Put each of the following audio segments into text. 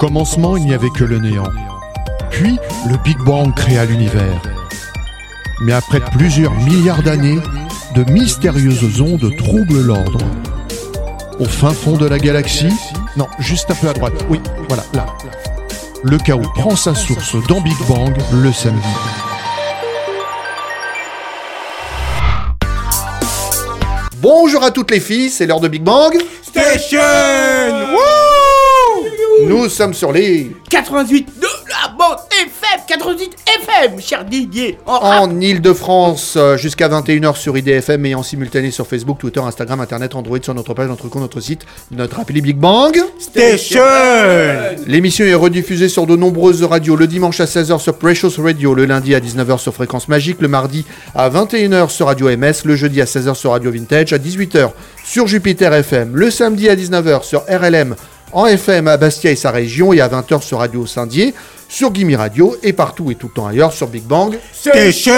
commencement, il n'y avait que le néant. Puis, le Big Bang créa l'univers. Mais après plusieurs milliards d'années, de mystérieuses ondes troublent l'ordre. Au fin fond de la galaxie, non, juste un peu à droite, oui, voilà, là. Le chaos prend sa source dans Big Bang le samedi. Bonjour à toutes les filles, c'est l'heure de Big Bang. Station Nous sommes sur les 88 de la bande FM 88 FM, cher Didier en Ile-de-France euh, jusqu'à 21h sur IDFM et en simultané sur Facebook, Twitter, Instagram, Internet, Android, sur notre page, notre compte, notre site, notre appli Big Bang. Station. L'émission est rediffusée sur de nombreuses radios le dimanche à 16h sur Precious Radio, le lundi à 19h sur Fréquence Magique, le mardi à 21h sur Radio MS, le jeudi à 16h sur Radio Vintage, à 18h sur Jupiter FM, le samedi à 19h sur RLM en FM à Bastia et sa région et à 20h sur Radio Saint-Dié, sur Gimme Radio et partout et tout le temps ailleurs sur Big Bang. Station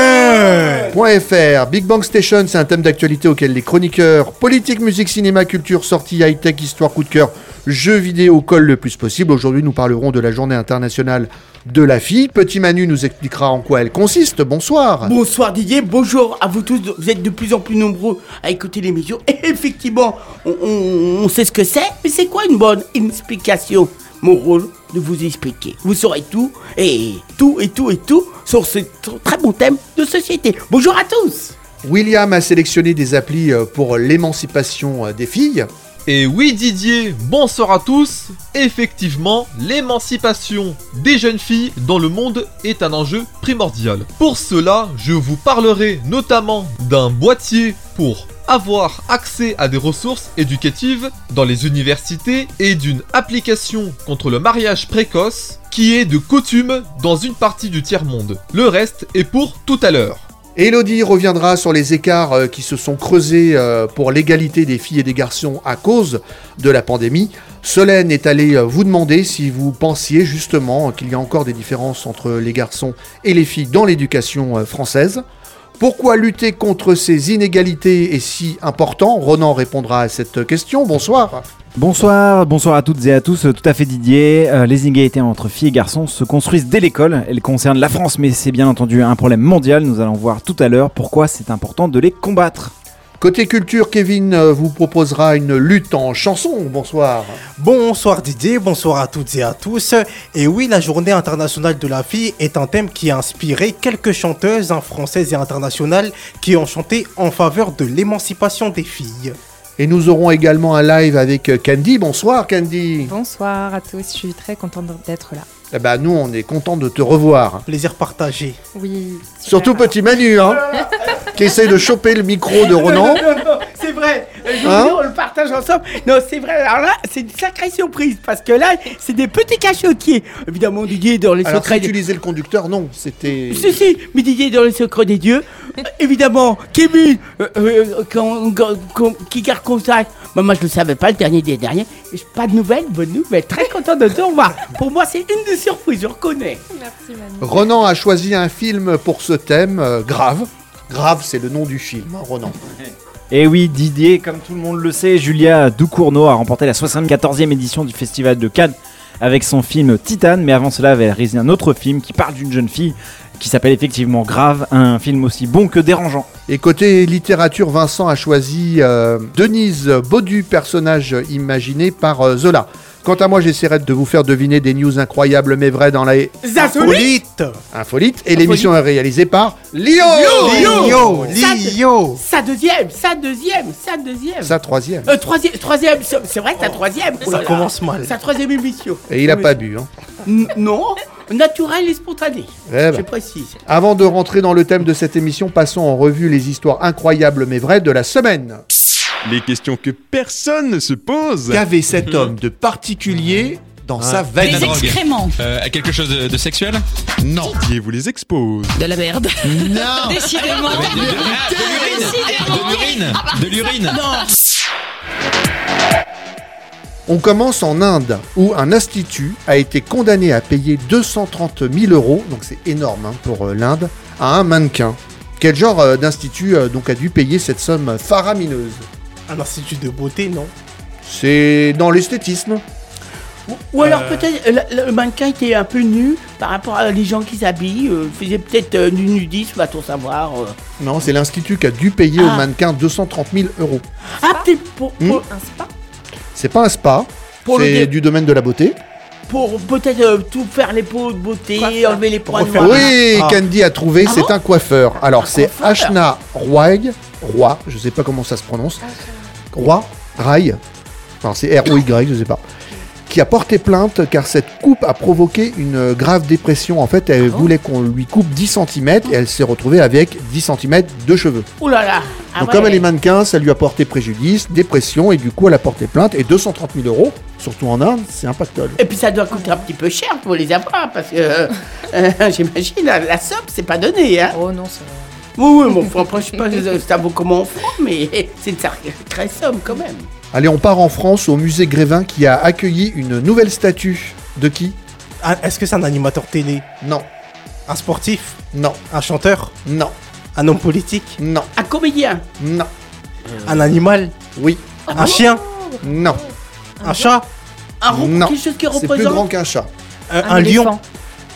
.fr. Big Bang Station, c'est un thème d'actualité auquel les chroniqueurs politique, musique, cinéma, culture, sortie, high-tech, histoire, coup de cœur, jeux vidéo collent le plus possible. Aujourd'hui, nous parlerons de la journée internationale de la fille. Petit Manu nous expliquera en quoi elle consiste. Bonsoir. Bonsoir Didier, bonjour à vous tous, vous êtes de plus en plus nombreux à écouter l'émission. Et effectivement, on, on- on sait ce que c'est, mais c'est quoi une bonne explication Mon rôle de vous expliquer? Vous saurez tout, et tout, et tout, et tout, sur ce tr- très bon thème de société. Bonjour à tous William a sélectionné des applis euh, pour l'émancipation euh, des filles. Et oui Didier, bonsoir à tous. Effectivement, l'émancipation des jeunes filles dans le monde est un enjeu primordial. Pour cela, je vous parlerai notamment d'un boîtier pour avoir accès à des ressources éducatives dans les universités et d'une application contre le mariage précoce qui est de coutume dans une partie du tiers-monde. Le reste est pour tout à l'heure. Elodie reviendra sur les écarts euh, qui se sont creusés euh, pour l'égalité des filles et des garçons à cause de la pandémie. Solène est allée euh, vous demander si vous pensiez justement qu'il y a encore des différences entre les garçons et les filles dans l'éducation française. Pourquoi lutter contre ces inégalités est si important? Ronan répondra à cette question. Bonsoir. Bonsoir, bonsoir à toutes et à tous, tout à fait Didier. Euh, les inégalités entre filles et garçons se construisent dès l'école. Elles concernent la France, mais c'est bien entendu un problème mondial. Nous allons voir tout à l'heure pourquoi c'est important de les combattre. Côté culture, Kevin euh, vous proposera une lutte en chanson. Bonsoir. Bonsoir Didier, bonsoir à toutes et à tous. Et oui, la journée internationale de la fille est un thème qui a inspiré quelques chanteuses hein, françaises et internationales qui ont chanté en faveur de l'émancipation des filles. Et nous aurons également un live avec Candy. Bonsoir Candy. Bonsoir à tous, je suis très contente d'être là. Eh ben, nous, on est content de te revoir. Plaisir partagé. Oui. Surtout petit Manu, hein, qui essaye de choper le micro de Ronan. Non, non, non, c'est vrai. Je Hein dis, on le partage ensemble. Non, c'est vrai. Alors là, c'est une sacrée surprise parce que là, c'est des petits cachotiers. Évidemment, Didier est dans les Alors, secrets. si des- le conducteur, non, c'était... Si, si, mais Didier est dans les secrets des dieux. Euh, évidemment, Kevin, euh, euh, quand- quand- quand- qui garde contact. Bah, moi, je le savais pas, le dernier des derniers. Pas de nouvelles, bonne nouvelle. Très content de te revoir. Pour moi, c'est une des surprises, je reconnais. Merci Manu. Ronan a choisi un film pour ce thème, euh, Grave. Grave, c'est le nom du film, hein, Ronan. Et oui, Didier, comme tout le monde le sait, Julia Ducournau a remporté la 74e édition du Festival de Cannes avec son film Titane, mais avant cela, elle avait réalisé un autre film qui parle d'une jeune fille qui s'appelle effectivement Grave, un film aussi bon que dérangeant. Et côté littérature, Vincent a choisi euh, Denise Baudu, personnage imaginé par euh, Zola. Quant à moi, j'essaierai de vous faire deviner des news incroyables mais vraies dans la Insolite infolite. Et l'émission est réalisée par Lio Lio Lio Sa deuxième, sa deuxième, sa deuxième. Sa troisième. Euh, troisième, troisième, c'est vrai que sa troisième. oh là Ça là. commence mal. Sa troisième émission. Et il a pas bu. Hein. N- Non, naturel et spontané. Eh ben. Je précise. Avant de rentrer dans le thème de cette émission, passons en revue les histoires incroyables mais vraies de la semaine. Les questions que personne ne se pose. Qu'avait cet homme de particulier dans sa veine Les excréments. Euh, quelque chose de, de sexuel Non. Didier vous les expose. De la merde. Non. Décidément. De, de- ah, de l'urine De l'urine De l'urine On commence en Inde, où un institut a été condamné à payer 230 000 euros, donc c'est énorme hein, pour euh, l'Inde, à un mannequin. Quel genre euh, d'institut euh, donc a dû payer cette somme faramineuse? Un institut de beauté, non C'est dans l'esthétisme. Ou- Ou alors Euh. peut-être euh, le, le mannequin était un peu nu par rapport à les gens qui s'habillent, euh, faisait peut-être euh, du nudisme, va-t-on savoir. euh. Non, c'est l'Institut qui a dû payer au Ah. mannequin 230 000 euros. Ah, peut-être pour, Hmm. pour, Un spa C'est pas un spa, Pour le c'est dé- du domaine de la beauté. pour peut-être euh, tout faire les peaux de beauté, Coiffeur. enlever les points Refaire noirs. Oui, Ah. Candy a trouvé, Ah c'est bon un coiffeur. Alors, c'est coiffeur. Ashna Roy, Roy, je sais pas comment ça se prononce. Roy, Rai, enfin c'est R-O-Y, je sais pas. Qui a porté plainte car cette coupe a provoqué une grave dépression. En fait, elle bon voulait qu'on lui coupe 10 cm et elle s'est retrouvée avec 10 cm de cheveux. Ouh là là. Ah Donc, ouais. comme elle est mannequin, ça lui a porté préjudice, dépression et du coup, elle a porté plainte. Et 230 000 euros, surtout en Inde, c'est un pactole. Et puis ça doit coûter un petit peu cher pour les avoir parce que euh, euh, j'imagine la, la somme c'est pas donné hein. Oh non, c'est. Oui oui bon faut- après je sais pas euh, ça vaut comment en francs mais c'est une sacrée somme quand même. Allez, on part en France au musée Grévin qui a accueilli une nouvelle statue. De qui? Ah, Est-ce que c'est un animateur télé? Non, Un sportif? Non, Un chanteur? Non, Un homme politique? Non, Un comédien? non, Un animal? Oui, Un chien? Non. Un chat? Un ro- Non. quelque chose qui C'est plus représente. grand qu'un chat. Un, Un, un lion? éléphant.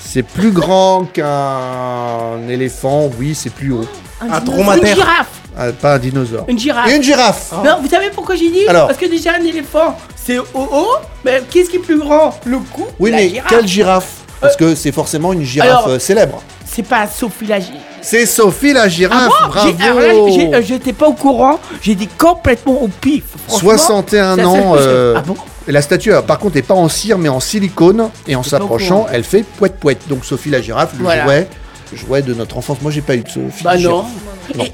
C'est plus grand qu'un éléphant, oui, c'est plus haut. Un dinosaure. Une girafe. Ah, pas un dinosaure. Une girafe. Une girafe Non, vous savez pourquoi j'ai dit Alors. Parce que déjà un éléphant, c'est haut haut, mais qu'est-ce qui est plus grand? Le cou Oui, la mais girafe? quelle girafe? Parce que c'est forcément une girafe Alors- euh, célèbre. C'est pas Sophie la girafe. C'est Sophie la girafe, Ah bon bravo j'ai- euh, J'étais pas au courant, j'ai dit complètement au pif. Franchement, 61 ça, ça, ans. euh, Ah bon la statue, euh, par contre, n'est pas en cire, mais en silicone. Et en s'approchant, elle fait poète-poète. Donc Sophie la girafe, le Voilà. jouet, jouet de notre enfance. Moi, j'ai pas eu de Sophie Bah non.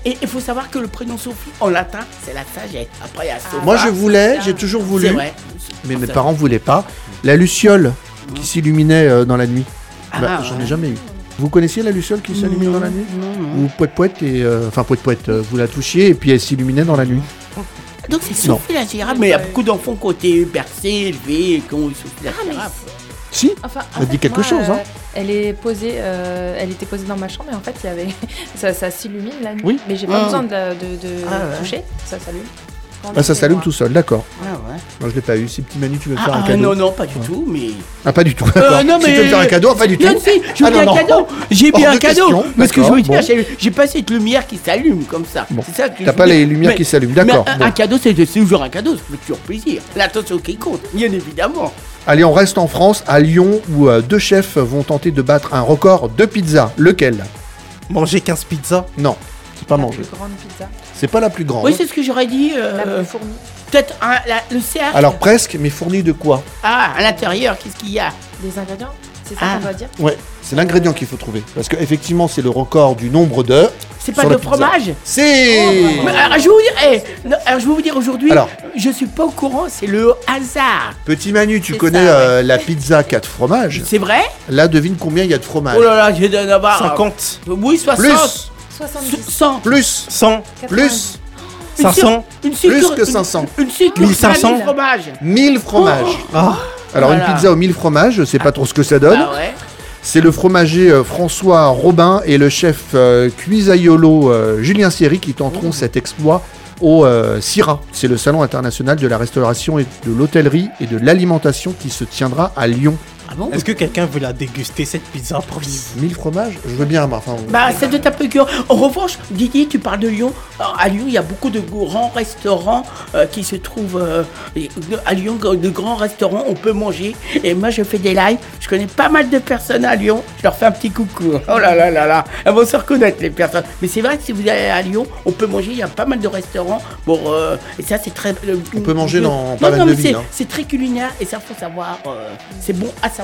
Et il faut savoir que le prénom Sophie, en latin, c'est la sagesse. Après, il y a Sophie. Moi, je voulais, j'ai toujours voulu, vrai. mais mes parents voulaient pas. La luciole qui s'illuminait euh, dans la nuit. Ah, Bah, J'en ai jamais eu. Vous connaissiez la luciole qui s'illumine dans la nuit. Ou poète poète et euh, enfin poète poète, euh, vous la touchiez et puis elle s'illuminait dans la nuit. Donc c'est. Sophie la girafe, mais il y a beaucoup d'enfants qui ont été bercés, élevés, qui ont eu Sophie la Ah, girafe. Si. Enfin, en Ça dit quelque moi, chose, hein. euh, Elle est posée, euh, elle était posée dans ma chambre et en fait il y avait, ça, ça s'illumine la nuit. Oui. Mais j'ai pas Ah. besoin de, la- de, de Ah ouais. toucher, ça s'allume. Ah, ça c'est s'allume tout seul, d'accord. Ah ouais. Moi je l'ai pas eu. Si petit Manu tu veux me Ah, faire un ah, cadeau. non, non, pas du tout, mais. Ah pas du tout. Euh, non, Si mais- tu veux me faire un cadeau, pas du tout. Non, si, j'ai Ah, bien non, un non. cadeau. J'ai bien un de cadeau. question, Mais ce que je veux dire, j'ai- j'ai pas cette lumière qui s'allume comme ça. Bon. C'est ça que je T'as pas les lumières qui s'allument, d'accord. un, cadeau, c'est c'est toujours un cadeau, ça fait toujours plaisir. L'attention qui compte, bien évidemment. Allez, on reste en France, à Lyon, où euh, deux chefs vont tenter de battre un record de pizza. Lequel? Manger 15 pizzas? Non, c'est pas La manger. plus grande pizza, C'est pas la plus grande. Oui, c'est ce que j'aurais dit. euh, la plus fournie. Peut-être un- la- le cercle. Alors presque, mais fourni de quoi? Ah, à l'intérieur, qu'est-ce qu'il y a? Les ingrédients, c'est ça Ah. qu'on doit dire? Ouais, c'est l'ingrédient qu'il faut trouver. Parce que effectivement, c'est le record du nombre de. C'est pas de fromage? C'est. Mais, alors, je vais vous dire, eh, non, alors, je vais vous dire aujourd'hui, Alors. je suis pas au courant, c'est le hasard. Petit Manu, tu connais ça, ouais. euh, la pizza 4 fromages? C'est vrai? Là, devine combien il y a de fromage. Oh là là, j'ai d'en avoir. 50 Oui, 60. Plus, 70. 100. plus, 100 plus, Une 500 Une plus que 500. Une, une sucre 1500. de fromage. 1000 fromages. Ah Alors, Voilà. une pizza aux 1000 fromages, je sais pas trop ce que ça donne. Ah ouais. C'est le fromager euh, François Robin et le chef euh, cuisaiolo euh, Julien Sierry qui tenteront cet exploit au euh, CIRA. C'est le salon international de la restauration et de l'hôtellerie et de l'alimentation qui se tiendra à Lyon. Ah bon Est-ce que quelqu'un veut la déguster cette pizza pour vivre 1000 fromages Je veux bien, enfin. Bah, être un peu curieux. En revanche, Didier, tu parles de Lyon. Alors, à Lyon, il y a beaucoup de grands restaurants euh, qui se trouvent euh, à Lyon. De grands restaurants, on peut manger. Et moi, je fais des lives. Je connais pas mal de personnes à Lyon. Je leur fais un petit coucou. Oh là là là là. Elles vont se reconnaître, les personnes. Mais c'est vrai que si vous allez à Lyon, on peut manger. Il y a pas mal de restaurants. Bon, euh, et ça, c'est très. euh, On peut manger dans non, pas mal non, de mais c'est- villes, hein. C'est très culinaire et ça, faut savoir. euh, c'est bon à savoir.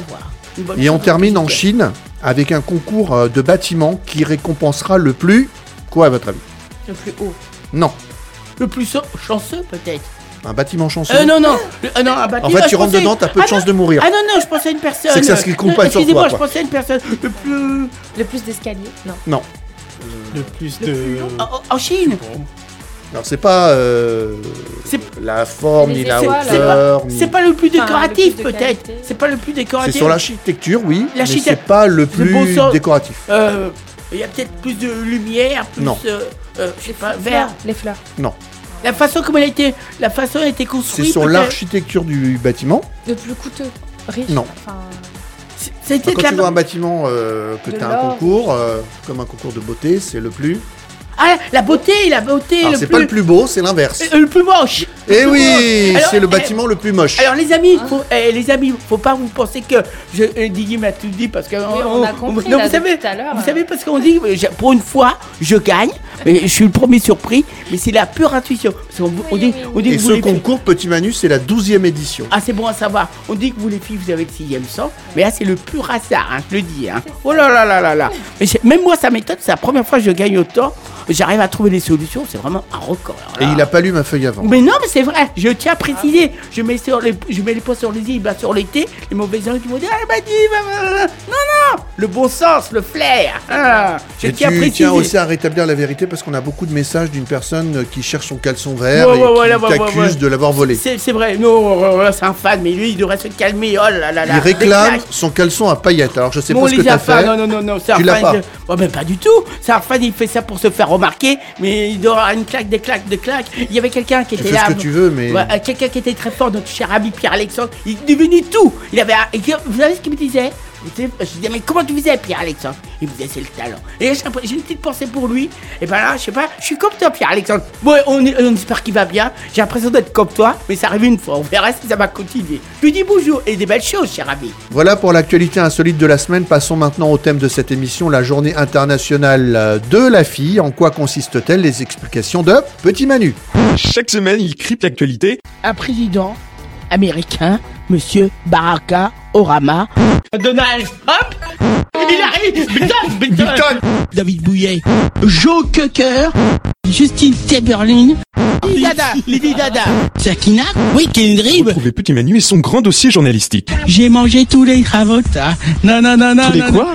Et on termine en. Chine avec un concours euh, de bâtiments qui récompensera le plus. Quoi à votre avis? Le plus haut. Non, Le plus so- chanceux, peut-être. un bâtiment chanceux? Euh, non, non. Le- euh, non un bâtiment, En fait, tu rentres pensais- dedans, t'as peu de Ah, chances de mourir. Ah non, non, je pensais à une personne. C'est que ça se compte pas sur Excusez-moi, je pensais à une personne. Le plus. Le plus d'escaliers Non. Non. Le plus Le de. plus long En, en Chine. Alors c'est pas euh, C'est- la forme ni la hauteur. ni- C'est pas le plus Enfin, décoratif, le plus de peut-être. C'est pas le plus décoratif. C'est sur l'architecture, oui, mais c'est pas le plus décoratif. Euh, Il y a peut-être plus de lumière, plus. Non. euh, euh, je sais pas, Les vert. fleurs. Les fleurs. La façon comme elle a été, la façon elle a été construite. C'est sur peut-être. l'architecture du bâtiment. Le plus coûteux. riche. Non. Enfin, C'était Quand tu vois un bâtiment euh, que tu as un concours, euh, comme un concours de beauté, c'est le plus. Ah, la beauté, la beauté, Alors c'est plus... pas le plus beau, c'est l'inverse. euh, le plus moche. Eh oui, c'est le eh, bâtiment le plus moche. Alors les amis, faut, eh, les amis, faut pas vous penser que je euh, Didier m'a tout dit parce que on a compris, non, là, vous savez, depuis tout à l'heure, vous savez parce qu'on dit j'ai- pour une fois je gagne, mais je suis le premier surpris, mais c'est la pure intuition. Parce on dit, on dit Et que ce les concours, Petit Manu, c'est la 12e édition. ah c'est bon à savoir. On dit que vous les filles vous avez le sixième sang, mais là c'est le pur hasard, hein, je le dis. Hein. Oh là là là là là. Mais même moi ça m'étonne, c'est la première fois que je gagne autant. J'arrive à trouver des solutions, c'est vraiment un record. Et il a pas lu ma feuille avant. Mais non, mais c'est vrai, je tiens à préciser. Je mets, sur les, je mets les points sur les îles, bah, sur l'été, les mauvais gens qui vont dire Ah, m'a dit, bah, bah, bah. non, non, le bon sens, le flair. Ah, je Et tiens à tu préciser. tiens aussi à rétablir la vérité parce qu'on a beaucoup de messages d'une personne qui cherche son caleçon vert Ouais, et ouais, qui ouais, t'accuse de l'avoir volé. C'est vrai, non, euh, euh, c'est un fan, mais lui, il devrait se calmer. Oh là là là. Il réclame son caleçon à paillettes. Alors je sais Bon, pas ce que t'as fait. non, non, non, non, c'est un fan. pas. de- Oh, mais pas du tout. C'est un fan, il fait ça pour se faire remarquer, mais il doit avoir une claque, des claques, des claques. Il y avait quelqu'un qui était là. ce que tu veux, mais euh, quelqu'un qui était très fort, notre cher ami Pierre-Alexandre, il devenait tout. Il avait, vous savez ce qu'il me disait? Je disais, mais comment tu faisais, Pierre-Alexandre Il me disait, c'est le talent. Et j'ai une petite pensée pour lui. Et ben là, je sais pas, je suis comme toi, Pierre-Alexandre. Bon, on, est- on espère qu'il va bien. J'ai l'impression d'être comme toi, mais ça arrive une fois. On verra si ça va continuer. Je lui dis bonjour et des belles choses, cher ami. Voilà pour l'actualité insolite de la semaine. Passons maintenant au thème de cette émission, la journée internationale de la fille. En quoi consiste-t-elle Les explications de Petit Manu? Chaque semaine, il crypte l'actualité. un président américain, Monsieur Baraka Orama. Donald Trump Il arrive Button, Button, David Bouillet. Joe Cocker. Justine Timberlake. Lady Dada Lady Dada Sakina Oui, Kendrick Retrouvez Petit Manu et son grand dossier journalistique. J'ai mangé tous les cravotas Non, non, non, non Tous les non, quoi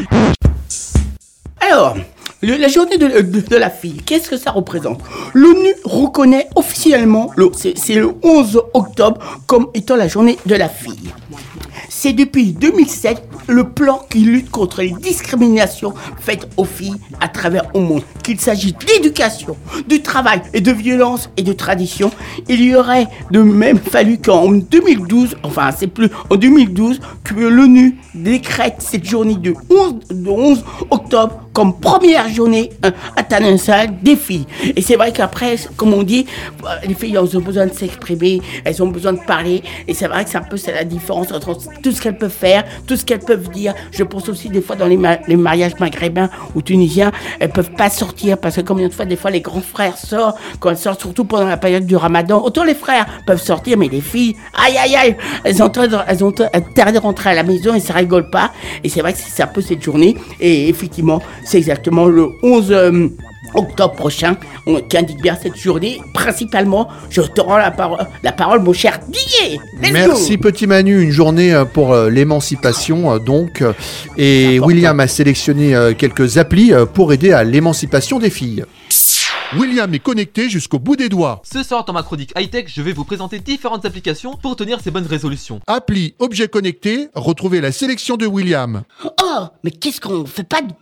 Alors, la journée de, la fille, qu'est-ce que ça représente? L'ONU reconnaît officiellement, le- c'est le 11 octobre, comme étant la journée de la fille. C'est depuis 2007 le plan qui lutte contre les discriminations faites aux filles à travers le monde. Qu'il s'agisse d'éducation, de travail et de violence et de tradition, il y aurait de même fallu qu'en 2012, enfin c'est plus en 2012, que l'ONU décrète cette journée de 11, de 11 octobre comme première journée euh, internationale des filles. Et c'est vrai qu'après, comme on dit, euh, les filles ont besoin de s'exprimer, elles ont besoin de parler. Et c'est vrai que c'est un peu c'est la différence entre tout ce qu'elles peuvent faire, tout ce qu'elles peuvent dire. Je pense aussi des fois dans les, les mariages maghrébins ou tunisiens, elles peuvent pas sortir parce que combien de fois, des fois, les grands frères sortent, quand elles sortent, surtout pendant la période du ramadan. Autant les frères peuvent sortir, mais les filles, aïe aïe aïe, elles ont, elles ont de rentrer à la maison et ça rigole pas. Et c'est vrai que c'est un peu cette journée. Et effectivement, c'est exactement le 11 euh, octobre prochain on- qui indique bien cette journée. Principalement, je te rends la, parole, la parole, mon cher Didier. Merci Petit Manu, une journée euh, pour euh, l'émancipation donc. Et. William a sélectionné quelques applis pour aider à l'émancipation des filles. William est connecté jusqu'au bout des doigts. Ce soir dans ma chronique high-tech, je vais vous présenter différentes applications pour tenir ces bonnes résolutions. Appli objet connecté, retrouvez la sélection de William. Oh, mais qu'est-ce qu'on fait pas de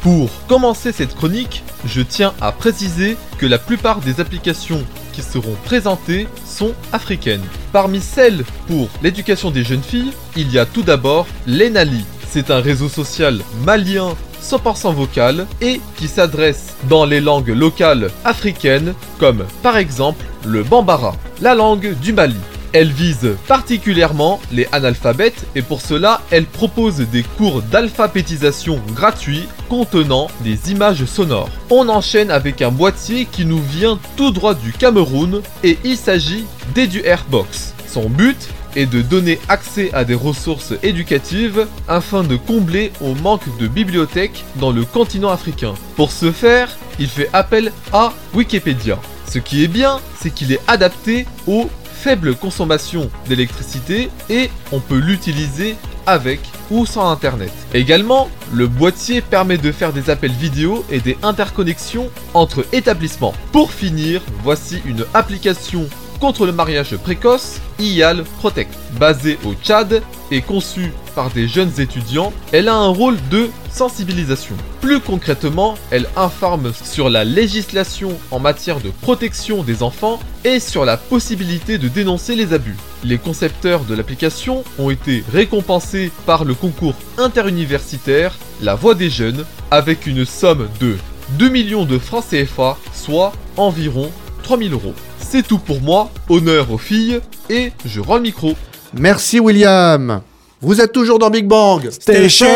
Pour commencer cette chronique, je tiens à préciser que la plupart des applications qui seront présentées sont africaines. Parmi celles pour l'éducation des jeunes filles, il y a tout d'abord l'Enali. C'est un réseau social malien 100% vocal et qui s'adresse dans les langues locales africaines comme par exemple le Bambara, la langue du Mali. Elle vise particulièrement les analphabètes et pour cela, elle propose des cours d'alphabétisation gratuits contenant des images sonores. On enchaîne avec un boîtier qui nous vient tout droit du Cameroun et il s'agit d'EduAirBox. Son but est de donner accès à des ressources éducatives afin de combler au manque de bibliothèques dans le continent africain. Pour ce faire, il fait appel à Wikipédia. Ce qui est bien, c'est qu'il est adapté aux faibles consommations d'électricité et on peut l'utiliser avec ou sans internet. Également, le boîtier permet de faire des appels vidéo et des interconnexions entre établissements. Pour finir, voici une application contre le mariage précoce, IAL Protect. Basée au Tchad et conçue par des jeunes étudiants, elle a un rôle de sensibilisation. Plus concrètement, elle informe sur la législation en matière de protection des enfants et sur la possibilité de dénoncer les abus. Les concepteurs de l'application ont été récompensés par le concours interuniversitaire La Voix des Jeunes avec une somme de 2 millions de francs CFA, soit environ 3000 euros. C'est tout pour moi, honneur aux filles, et je rends le micro. Merci William. Vous êtes toujours dans Big Bang Station.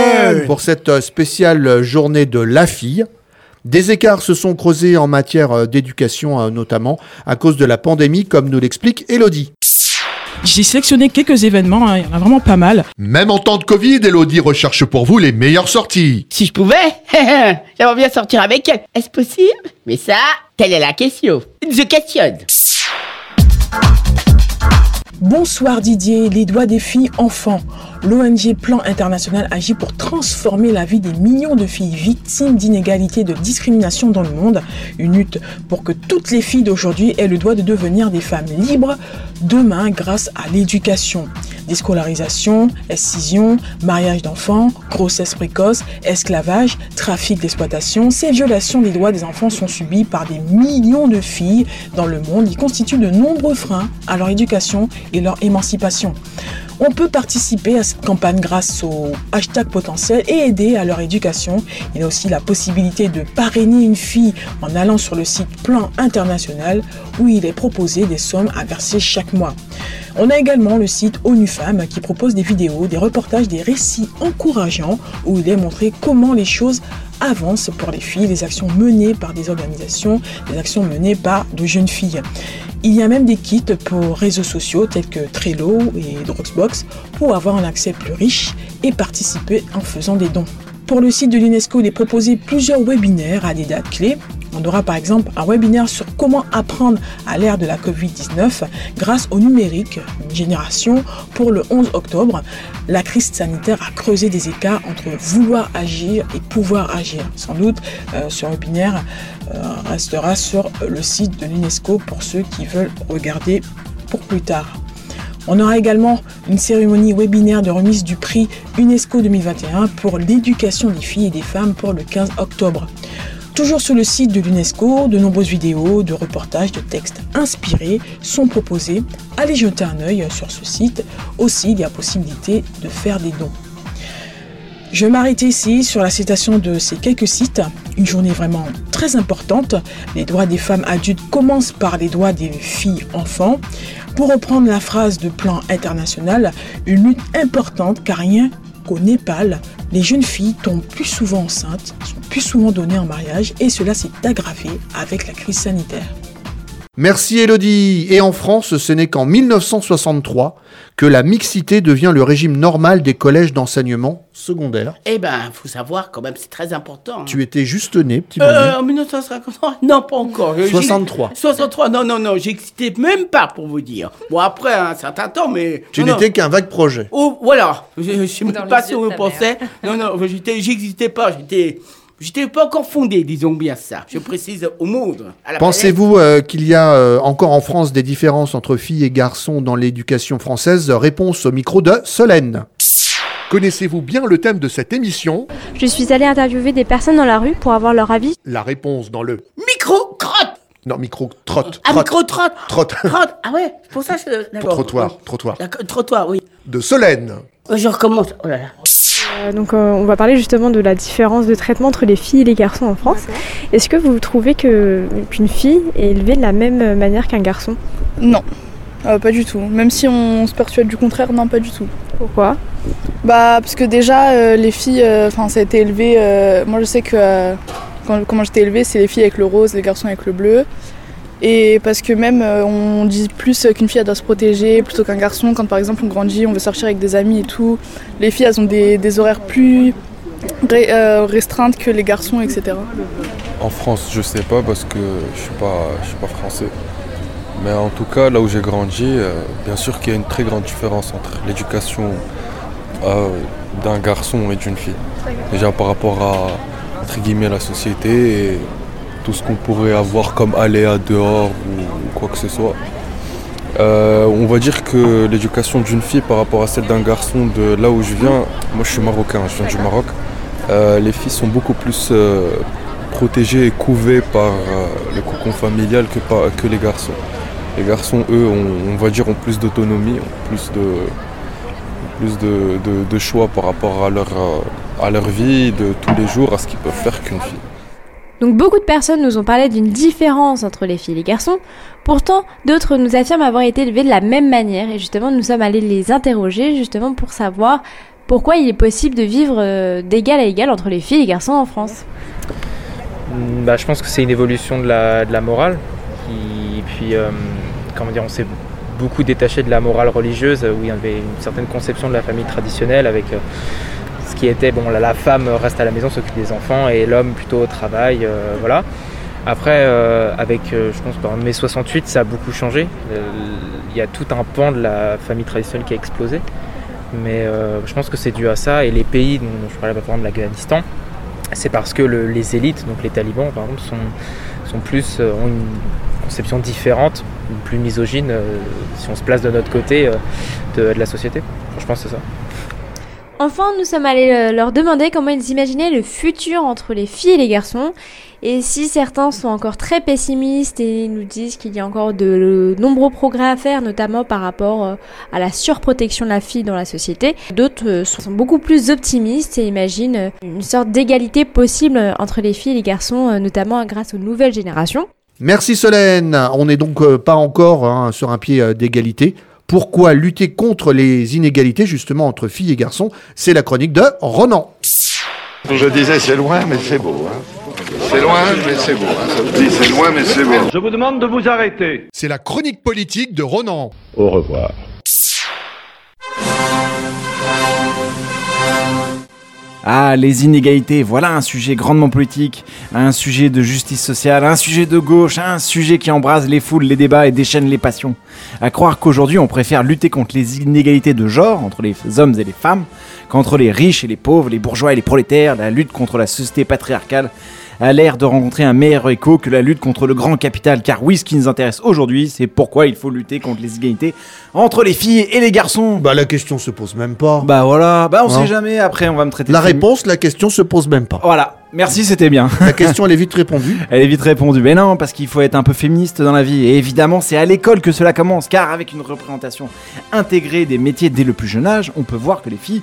pour cette euh, spéciale journée de la fille. Des écarts se sont creusés en matière euh, d'éducation euh, notamment à cause de la pandémie comme nous l'explique Elodie. J'ai sélectionné quelques événements, hein, il y en a vraiment pas mal. Même en temps de Covid, Elodie recherche pour vous les meilleures sorties. Si je pouvais, j'aimerais bien sortir avec elle. Est-ce possible? Mais ça, telle est la question. Je questionne. Bonsoir Didier, les doigts des filles enfants. L'ONG Plan International agit pour transformer la vie des millions de filles victimes d'inégalités et de discrimination dans le monde. Une lutte pour que toutes les filles d'aujourd'hui aient le droit de devenir des femmes libres demain grâce à l'éducation. Déscolarisation, excision, mariage d'enfants, grossesse précoce, esclavage, trafic d'exploitation, ces violations des droits des enfants sont subies par des millions de filles dans le monde qui constituent de nombreux freins à leur éducation et leur émancipation. On peut participer à cette campagne grâce au hashtag potentiel et aider à leur éducation. Il y a aussi la possibilité de parrainer une fille en allant sur le site Plan International où il est proposé des sommes à verser chaque mois. On a également le site ONU Femmes qui propose des vidéos, des reportages, des récits encourageants où il est montré comment les choses avancent pour les filles, les actions menées par des organisations, des actions menées par de jeunes filles. Il y a même des kits pour réseaux sociaux tels que Trello et Dropbox pour avoir un accès plus riche et participer en faisant des dons. Pour le site de l'UNESCO, il est proposé plusieurs webinaires à des dates clés. On aura par exemple un webinaire sur comment apprendre à l'ère de la Covid-19 grâce au numérique, une génération pour le 11 octobre. La crise sanitaire a creusé des écarts entre vouloir agir et pouvoir agir. Sans doute, euh, ce webinaire euh, restera sur le site de l'UNESCO pour ceux qui veulent regarder pour plus tard. On aura également une cérémonie webinaire de remise du prix UNESCO 2021 pour l'éducation des filles et des femmes pour le 15 octobre. Toujours sur le site de l'UNESCO, de nombreuses vidéos, de reportages, de textes inspirés sont proposés. Allez jeter un œil sur ce site. Aussi, il y a possibilité de faire des dons. Je vais m'arrêter ici sur la citation de ces quelques sites. Une journée vraiment très importante. Les droits des femmes adultes commencent par les droits des filles enfants. Pour reprendre la phrase de plan international, une lutte importante car rien qu'au Népal, les jeunes filles tombent plus souvent enceintes, sont plus souvent données en mariage et cela s'est aggravé avec la crise sanitaire. Merci Elodie. Et en France, ce n'est qu'en 1963 que la mixité devient le régime normal des collèges d'enseignement secondaire. Eh ben, faut savoir quand même, c'est très important. hein. Tu étais juste né, petit Euh, en 1950 Non, pas encore. Je- 63. 63, non, non, non, j'existais même pas pour vous dire. Bon, après un certain temps, mais. Tu n'étais qu'un vague projet. Oh, voilà. Je ne sais pas si on pensait. Non, non, j'existais pas. J'étais, j'étais pas encore fondé, disons bien ça. Je précise au monde. Pensez-vous euh, qu'il y a euh, encore en France des différences entre filles et garçons dans l'éducation française? Réponse au micro de Solène. Connaissez-vous bien le thème de cette émission? Je suis allée interviewer des personnes dans la rue pour avoir leur avis. La réponse dans le... Micro crotte. Non, micro trotte. Ah, trotte, micro trotte. trotte. Trotte. Ah ouais, pour ça je. d'accord. Trottoir, trottoir. Trottoir, oui. De Solène. Euh, Je recommence. Oh là là. Euh, donc euh, on va parler justement de la différence de traitement entre les filles et les garçons en France. Est-ce que vous trouvez qu'une fille est élevée de la même manière qu'un garçon? Non, Euh, pas du tout. Même si on se persuade du contraire, non, pas du tout. Pourquoi? Bah, parce que déjà, les filles, enfin, ça a été élevé. moi, je sais que quand, comment j'étais élevée, c'est les filles avec le rose, les garçons avec le bleu. Et parce que même, euh, on dit plus qu'une fille doit se protéger plutôt qu'un garçon. Quand par exemple on grandit, on veut sortir avec des amis et tout. Les filles, elles ont des, horaires plus euh, restreintes que les garçons, etc. En France, je sais pas parce que je suis pas, je suis pas français. Mais en tout cas, là où j'ai grandi, euh, bien sûr qu'il y a une très grande différence entre l'éducation d'un garçon et d'une fille. Déjà par rapport à entre guillemets la société et tout ce qu'on pourrait avoir comme aléa dehors ou quoi que ce soit. Euh, on va dire que l'éducation d'une fille par rapport à celle d'un garçon de là où je viens, moi je suis marocain, je viens du Maroc, euh, les filles sont beaucoup plus euh, protégées et couvées par le cocon familial que, les garçons. Les garçons, eux, on, va dire, ont plus d'autonomie, ont plus de, choix par rapport à leur, à leur vie de tous les jours, à ce qu'ils peuvent faire qu'une fille. Donc beaucoup de personnes nous ont parlé d'une différence entre les filles et les garçons. Pourtant, d'autres nous affirment avoir été élevés de la même manière et justement nous sommes allés les interroger justement pour savoir pourquoi il est possible de vivre euh, d'égal à égal entre les filles et les garçons en France. Mm, bah, je pense que c'est une évolution de la, de la morale. Et puis, euh, comment dire, on s'est beaucoup détaché de la morale religieuse où il y avait une certaine conception de la famille traditionnelle avec euh, ce qui était, bon, la, femme reste à la maison, s'occupe des enfants et l'homme plutôt au travail, euh, voilà. Après, euh, avec, euh, je pense, par mai 68, ça a beaucoup changé. Il y a tout un pan de la famille traditionnelle qui a explosé. Mais je pense que c'est dû à ça. Et les pays dont je parlais par exemple l'Afghanistan, c'est parce que le- les élites, donc les talibans par exemple, sont, plus, ont une conception différente, plus misogyne, si on se place de notre côté de, de la société. Je pense que c'est ça. Enfin, nous sommes allés euh, leur demander comment ils imaginaient le futur entre les filles et les garçons. Et si certains sont encore très pessimistes et nous disent qu'il y a encore de nombreux progrès à faire, notamment par rapport euh, à la surprotection de la fille dans la société, d'autres euh, sont beaucoup plus optimistes et imaginent une sorte d'égalité possible entre les filles et les garçons, notamment grâce aux nouvelles générations. Merci Solène. On n'est donc pas encore hein, sur un pied d'égalité. Pourquoi lutter contre les inégalités justement entre filles et garçons? C'est la chronique de Ronan. Je disais c'est loin mais c'est beau. Hein. C'est loin mais c'est beau. Hein. C'est loin mais c'est beau. Je vous demande de vous arrêter. C'est la chronique politique de Ronan. Au revoir. Ah, les inégalités, voilà un sujet grandement politique, un sujet de justice sociale, un sujet de gauche, un sujet qui embrase les foules, les débats et déchaîne les passions. À croire qu'aujourd'hui on préfère lutter contre les inégalités de genre entre les hommes et les femmes qu'entre les riches et les pauvres, les bourgeois et les prolétaires, la lutte contre la société patriarcale a l'air de rencontrer un meilleur écho que la lutte contre le grand capital. Car oui, ce qui nous intéresse aujourd'hui, c'est pourquoi il faut lutter contre les inégalités entre les filles et les garçons. Bah la question se pose même pas. Bah voilà, bah on Hein sait jamais. Après, on va me traiter. La de réponse, la question se pose même pas. Voilà. Merci, c'était bien. La question, elle est vite répondue. Elle est vite répondue. Mais non, parce qu'il faut être un peu féministe dans la vie. Et évidemment, c'est à l'école que cela commence. Car avec une représentation intégrée des métiers dès le plus jeune âge, on peut voir que les filles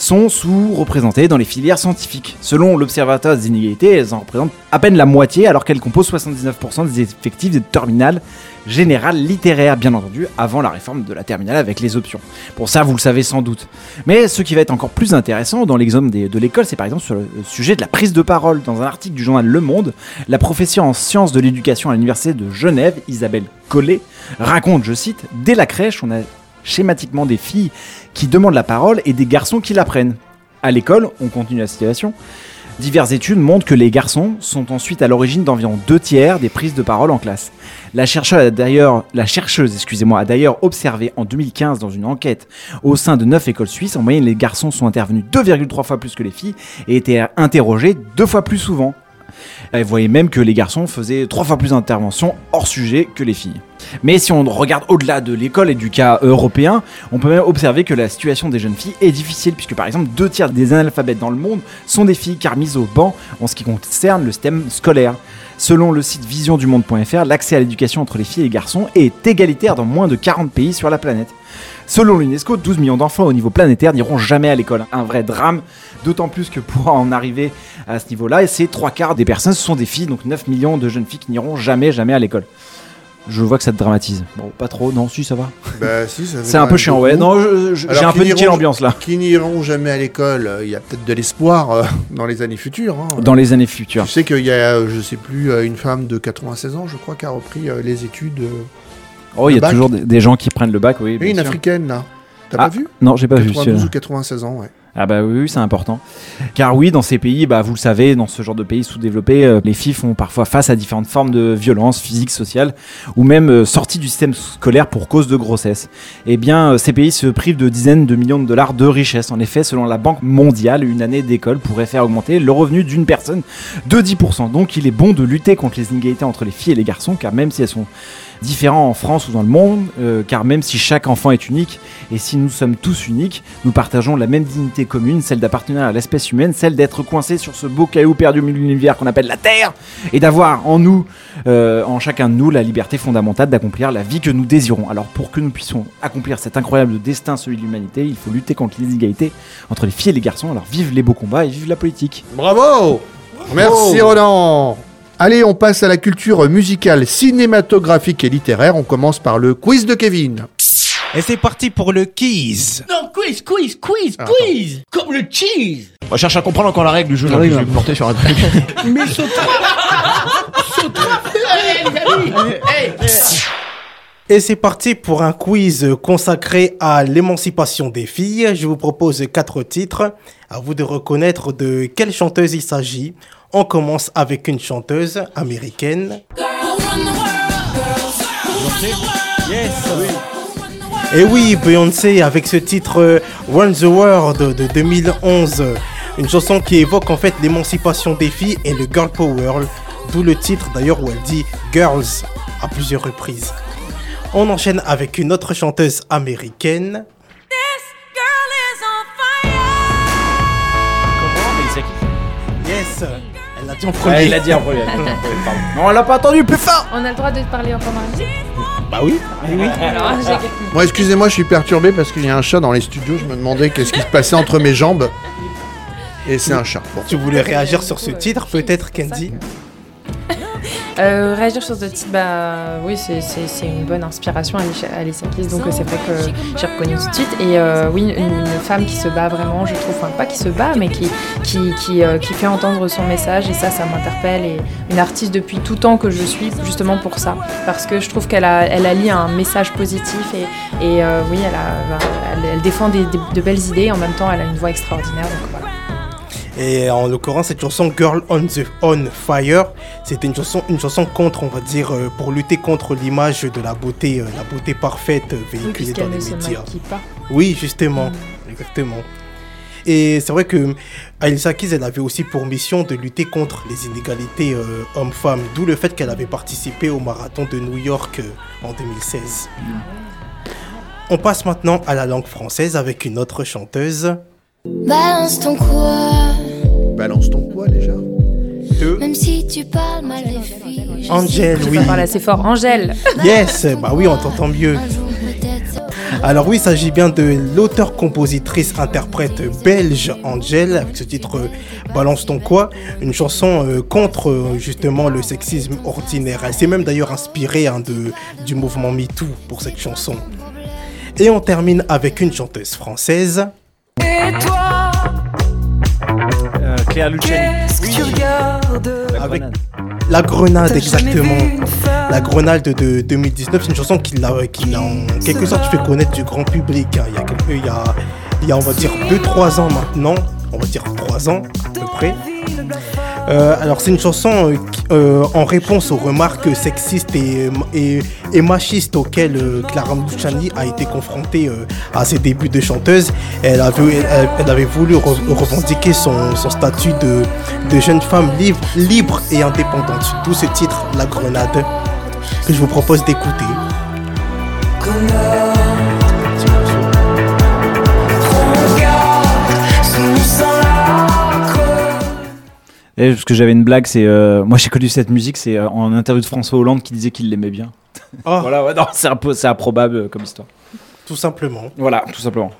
sont sous-représentées dans les filières scientifiques. Selon l'Observatoire des inégalités, elles en représentent à peine la moitié, alors qu'elles composent 79% des effectifs des terminales générales littéraires, bien entendu, avant la réforme de la terminale avec les options. Pour ça, vous le savez sans doute. Mais ce qui va être encore plus intéressant dans l'examen de l'école, c'est par exemple sur le sujet de la prise de parole. Dans un article du journal Le Monde, la professeure en sciences de l'éducation à l'université de Genève, Isabelle Collet, raconte, je cite, Dès la crèche, on a schématiquement des filles qui demandent la parole et des garçons qui la prennent. À l'école, on continue la situation. Diverses études montrent que les garçons sont ensuite à l'origine d'environ deux tiers des prises de parole en classe. La chercheuse a d'ailleurs, excusez-moi, a d'ailleurs observé en 2015 dans une enquête au sein de 9 écoles suisses, en moyenne les garçons sont intervenus 2,3 fois plus que les filles et étaient interrogés deux fois plus souvent. Elle voyait même que les garçons faisaient trois fois plus d'interventions hors sujet que les filles. Mais si on regarde au-delà de l'école et du cas européen, on peut même observer que la situation des jeunes filles est difficile, puisque par exemple deux tiers des analphabètes dans le monde sont des filles, car mises au banc en ce qui concerne le système scolaire. Selon le site visiondumonde.fr, l'accès à l'éducation entre les filles et les garçons est égalitaire dans moins de 40 pays sur la planète. Selon l'UNESCO, 12 millions d'enfants au niveau planétaire n'iront jamais à l'école. Un vrai drame, d'autant plus que pour en arriver à ce niveau-là, c'est trois quarts des personnes, ce sont des filles, donc 9 millions de jeunes filles qui n'iront jamais, jamais à l'école. Je vois que ça te dramatise. Bon, pas trop, non, si, ça va. Bah, si, ça C'est un peu chiant, ouais. Non, j'ai un peu niqué l'ambiance là. Qui n'iront jamais à l'école, euh, il y a peut-être de l'espoir euh, dans les années futures. hein. Dans les années futures. Tu sais qu'il y a, euh, je sais plus, une femme de 96 ans, je crois, qui a repris euh, les études. Oh, il y a bac. toujours des, gens qui prennent le bac, oui. Et une sûr. africaine, là. T'as Ah, pas vu? Non, j'ai pas vu 92 celui-là. ou 96 ans, ouais. Ah bah oui, c'est important. Car oui, dans ces pays, bah vous le savez, dans ce genre de pays sous-développés, euh, les filles font parfois face à différentes formes de violence physique, sociale, ou même euh, sorties du système scolaire pour cause de grossesse. Eh bien, euh, ces pays se privent de dizaines de millions de dollars de richesse. En effet, selon la Banque mondiale, une année d'école pourrait faire augmenter le revenu d'une personne de 10%. Donc il est bon de lutter contre les inégalités entre les filles et les garçons, car même si elles sont différents en France ou dans le monde, euh, car même si chaque enfant est unique, et si nous sommes tous uniques, nous partageons la même dignité commune, celle d'appartenir à l'espèce humaine, celle d'être coincé sur ce beau caillou perdu au milieu de l'univers qu'on appelle la Terre, et d'avoir en nous, euh, en chacun de nous, la liberté fondamentale d'accomplir la vie que nous désirons. Alors pour que nous puissions accomplir cet incroyable destin, celui de l'humanité, il faut lutter contre les inégalités entre les filles et les garçons. Alors vive les beaux combats et vive la politique. Bravo Merci Roland Allez, on passe à la culture musicale, cinématographique et littéraire. On commence par le quiz de Kevin. Et c'est parti pour le quiz. Non, quiz, quiz, quiz, Ah, quiz Comme le cheese On cherche à comprendre encore la règle du jeu, Ah donc je vais me porter sur un truc. Mais saute Saute Allez, les amis Hey, Et c'est parti pour un quiz consacré à l'émancipation des filles. Je vous propose quatre titres. À vous de reconnaître de quelle chanteuse il s'agit. On commence avec une chanteuse américaine. Et oui, Beyoncé avec ce titre euh, Run the World de 2011. Une chanson qui évoque en fait l'émancipation des filles et le girl power. D'où le titre d'ailleurs où elle dit girls à plusieurs reprises. On enchaîne avec une autre chanteuse américaine. Yes, elle l'a dit en premier. Ouais, il l'a dit en premier. Pardon. Non, elle l'a pas entendu plus fort On a le droit de parler en commun. Bah oui. Alors, j'ai Moi, excusez-moi, je suis perturbé parce qu'il y a un chat dans les studios. Je me demandais qu'est-ce qui se passait entre mes jambes. Et c'est un chat. Bon. Tu voulais réagir sur ce titre, peut-être, Candy Euh, réagir sur ce titre, bah oui, c'est- une bonne inspiration à Alicia- Keys, donc euh, c'est vrai que j'ai reconnu tout de suite. Et euh, oui, une, femme qui se bat vraiment, je trouve, enfin pas qui se bat, mais qui, qui, qui, qui fait entendre son message, et ça, ça m'interpelle. Et une artiste depuis tout temps que je suis, justement pour ça, parce que je trouve qu'elle a, elle allie un message positif, et, oui, elle, a, elle, défend des, des- de belles idées, et en même temps, elle a une voix extraordinaire, donc voilà. Et en l'occurrence, cette chanson Girl on the On Fire, c'était une chanson, une chanson contre, on va dire, euh, pour lutter contre l'image de la beauté, euh, la beauté parfaite euh, Oui, véhiculée dans les médias. Oui, justement, exactement. Et c'est vrai que Alicia Keys, elle avait aussi pour mission de lutter contre les inégalités euh, hommes-femmes, d'où le fait qu'elle avait participé au marathon de New York en 2016. On passe maintenant à la langue française avec une autre chanteuse. Balance ton quoi? Balance ton quoi déjà? Même si tu parles mal des filles. Angèle, oui. Je parle assez fort. Angèle Yes, bah oui, on t'entend mieux. Alors oui, il s'agit bien de l'auteur-compositrice-interprète belge Angèle avec ce titre euh, Balance ton quoi, une chanson euh, contre euh, justement le sexisme ordinaire. Elle s'est même d'ailleurs inspirée hein, de, du mouvement MeToo pour cette chanson. Et on termine avec une chanteuse française. Et toi, Euh, Claire Luciani. qu'est-ce que tu regardes Avec La Grenade, exactement. La Grenade de 2019, c'est une chanson qui l'a, qui l'a en quelque sorte fait connaître du grand public. hein. Il, y a quelques- il, y a, il y a, on va dire, 2-3 ans maintenant, on va dire 3 ans à peu près. Euh, alors c'est une chanson euh, euh, en réponse aux remarques sexistes et, et, machistes auxquelles Clara Luciani a été confrontée à ses débuts de chanteuse. Elle avait, elle, avait voulu re- revendiquer son, son statut de, de jeune femme libre, libre et indépendante. D'où ce titre, La Grenade, que je vous propose d'écouter. Et parce que j'avais une blague, c'est euh, moi j'ai connu cette musique, c'est euh, en interview de François Hollande qui disait qu'il l'aimait bien. voilà, ouais, non, c'est un peu- c'est improbable euh, comme histoire. Tout simplement. Voilà, tout simplement.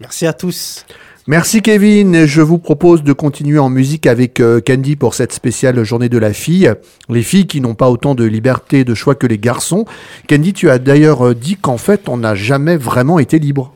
Merci à tous. Merci Kevin. Et Je vous propose de continuer en musique avec Candy pour cette spéciale journée de la fille. Les filles qui n'ont pas autant de liberté de choix que les garçons. Candy, tu as d'ailleurs dit qu'en fait, on n'a jamais vraiment été libre.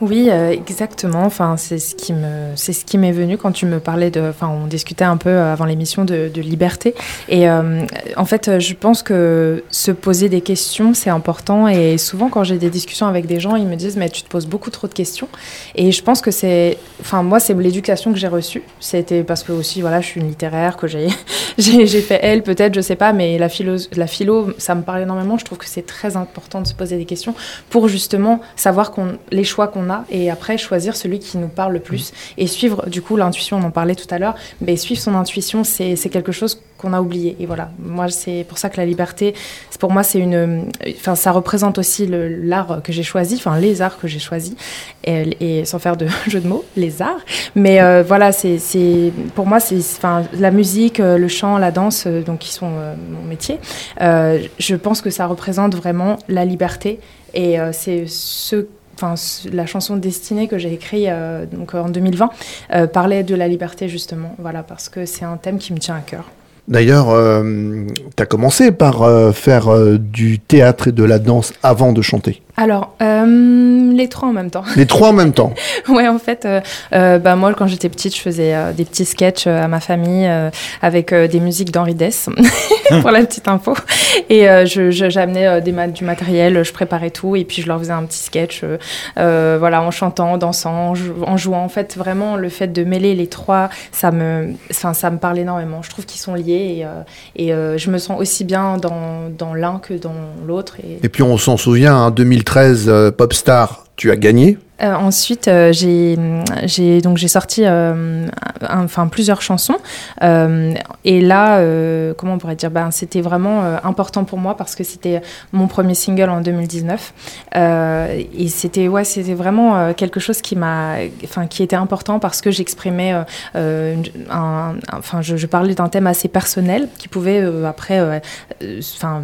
Oui, euh, exactement. Enfin, c'est ce qui me, c'est ce qui m'est venu quand tu me parlais de. Enfin, on discutait un peu avant l'émission de, liberté. Et euh, en fait, je pense que se poser des questions, c'est important. Et souvent, quand j'ai des discussions avec des gens, ils me disent mais tu te poses beaucoup trop de questions. Et je pense que c'est, enfin, moi, c'est l'éducation que j'ai reçue. C'était parce que aussi, voilà, je suis une littéraire, que j'ai, j'ai fait elle, peut-être, je sais pas, mais la philo, la philo, ça me parle énormément. Je trouve que c'est très important de se poser des questions pour justement savoir qu'on, les choix qu'on a et après choisir celui qui nous parle le plus et suivre du coup l'intuition on en parlait tout à l'heure mais suivre son intuition c'est quelque chose qu'on a oublié et voilà. Moi c'est pour ça que la liberté pour moi c'est une enfin ça représente aussi l'art que j'ai choisi enfin les arts que j'ai choisis et, et sans faire de jeu de mots les arts. Mais euh, voilà c'est pour moi c'est enfin la musique euh, le chant la danse euh, donc qui sont euh, mon métier euh, je pense que ça représente vraiment la liberté et c'est ce Enfin, la chanson Destinée que j'ai écrite euh, donc en 2020 euh, parlait de la liberté justement, voilà parce que c'est un thème qui me tient à cœur. D'ailleurs, tu as commencé par euh, faire euh, du théâtre et de la danse avant de chanter. Alors, euh, les trois en même temps. Les trois en même temps. ouais, en fait, euh, euh, bah, moi, quand j'étais petite, je faisais euh, des petits sketchs euh, à ma famille euh, avec des musiques d'Henri Dess, pour la petite info. Et euh, j'amenais des du matériel, je préparais tout, et puis je leur faisais un petit sketch, voilà, en chantant, en dansant, en, jou- en jouant. En fait, vraiment, le fait de mêler les trois, ça me, enfin, ça me parle énormément. Je trouve qu'ils sont liés, et, et je me sens aussi bien dans, dans l'un que dans l'autre. Et... Et puis on s'en souvient, en 2013, euh, Popstar, tu as gagné. Euh, ensuite, euh, j'ai donc j'ai sorti euh, enfin plusieurs chansons. Et là, comment on pourrait dire, ben c'était vraiment important pour moi parce que c'était mon premier single en 2019 Euh, et c'était ouais c'était vraiment quelque chose qui m'a enfin qui était important parce que j'exprimais enfin je, parlais d'un thème assez personnel qui pouvait après enfin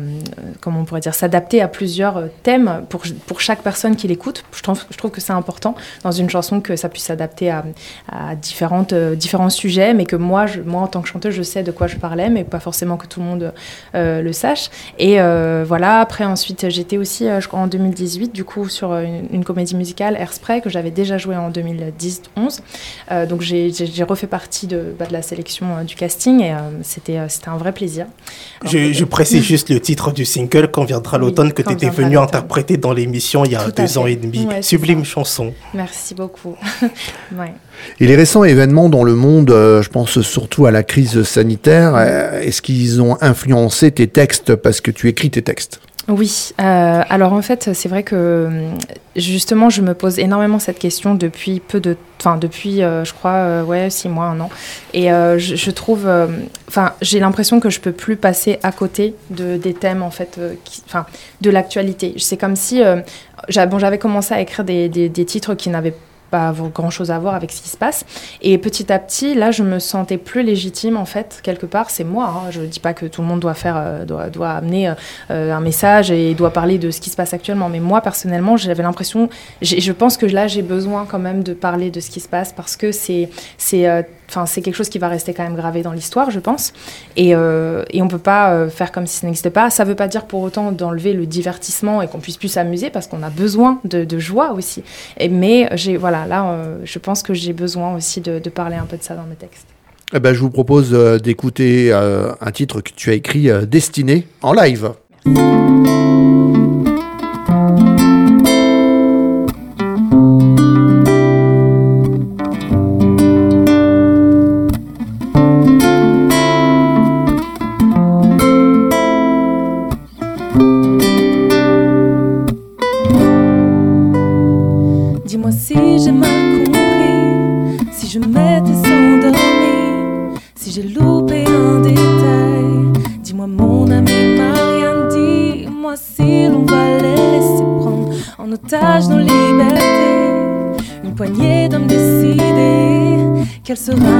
comment on pourrait dire s'adapter à plusieurs thèmes pour pour chaque personne qui l'écoute. Je trouve je trouve que c'est important dans une chanson que ça puisse s'adapter à, à différentes euh, différents sujets mais que moi je, moi en tant que chanteuse je sais de quoi je parlais mais pas forcément que tout le monde euh, le sache. Et euh, voilà après ensuite j'étais aussi je crois en 2018 du coup sur une, une comédie musicale Airspray que j'avais déjà joué en 2010-11 Euh, donc j'ai refait partie de, bah, de la sélection du casting et c'était un vrai plaisir. Je, je précise juste le titre du single quand viendra l'automne que tu étais venu interpréter dans l'émission il y a Tout deux ans et demi. Ouais, Sublime chanson. merci beaucoup ouais. Et les récents événements dans le monde, euh, je pense surtout à la crise sanitaire, euh, est-ce qu'ils ont influencé tes textes? Parce que tu écris tes textes Oui, euh, alors en fait, c'est vrai que hum, justement, je me pose énormément cette question depuis peu de, enfin depuis, euh, je crois, euh, ouais, six mois, un an, et euh, je, trouve, enfin, j'ai l'impression que je peux plus passer à côté de des thèmes en fait, enfin, de l'actualité. C'est comme si, bon, j'avais commencé à écrire des, des, des titres qui n'avaient pas grand chose à voir avec ce qui se passe. Et petit à petit, là, je me sentais plus légitime, en fait, quelque part. C'est moi. hein. Je ne dis pas que tout le monde doit faire, euh, doit, amener euh, euh, un message et doit parler de ce qui se passe actuellement. Mais moi, personnellement, j'avais l'impression, je pense que là, j'ai besoin quand même de parler de ce qui se passe parce que c'est, c'est, enfin, c'est quelque chose qui va rester quand même gravé dans l'histoire, je pense. Et, euh, et on peut pas euh, faire comme si ça n'existait pas. Ça veut pas dire pour autant d'enlever le divertissement et qu'on puisse plus s'amuser parce qu'on a besoin de, de joie aussi. Et, mais voilà, là, euh, je pense que j'ai besoin aussi de, de parler un peu de ça dans mes textes. Eh ben, Je vous propose euh, d'écouter euh, un titre que tu as écrit, euh, Destiné, en live. Dis-moi quelle sera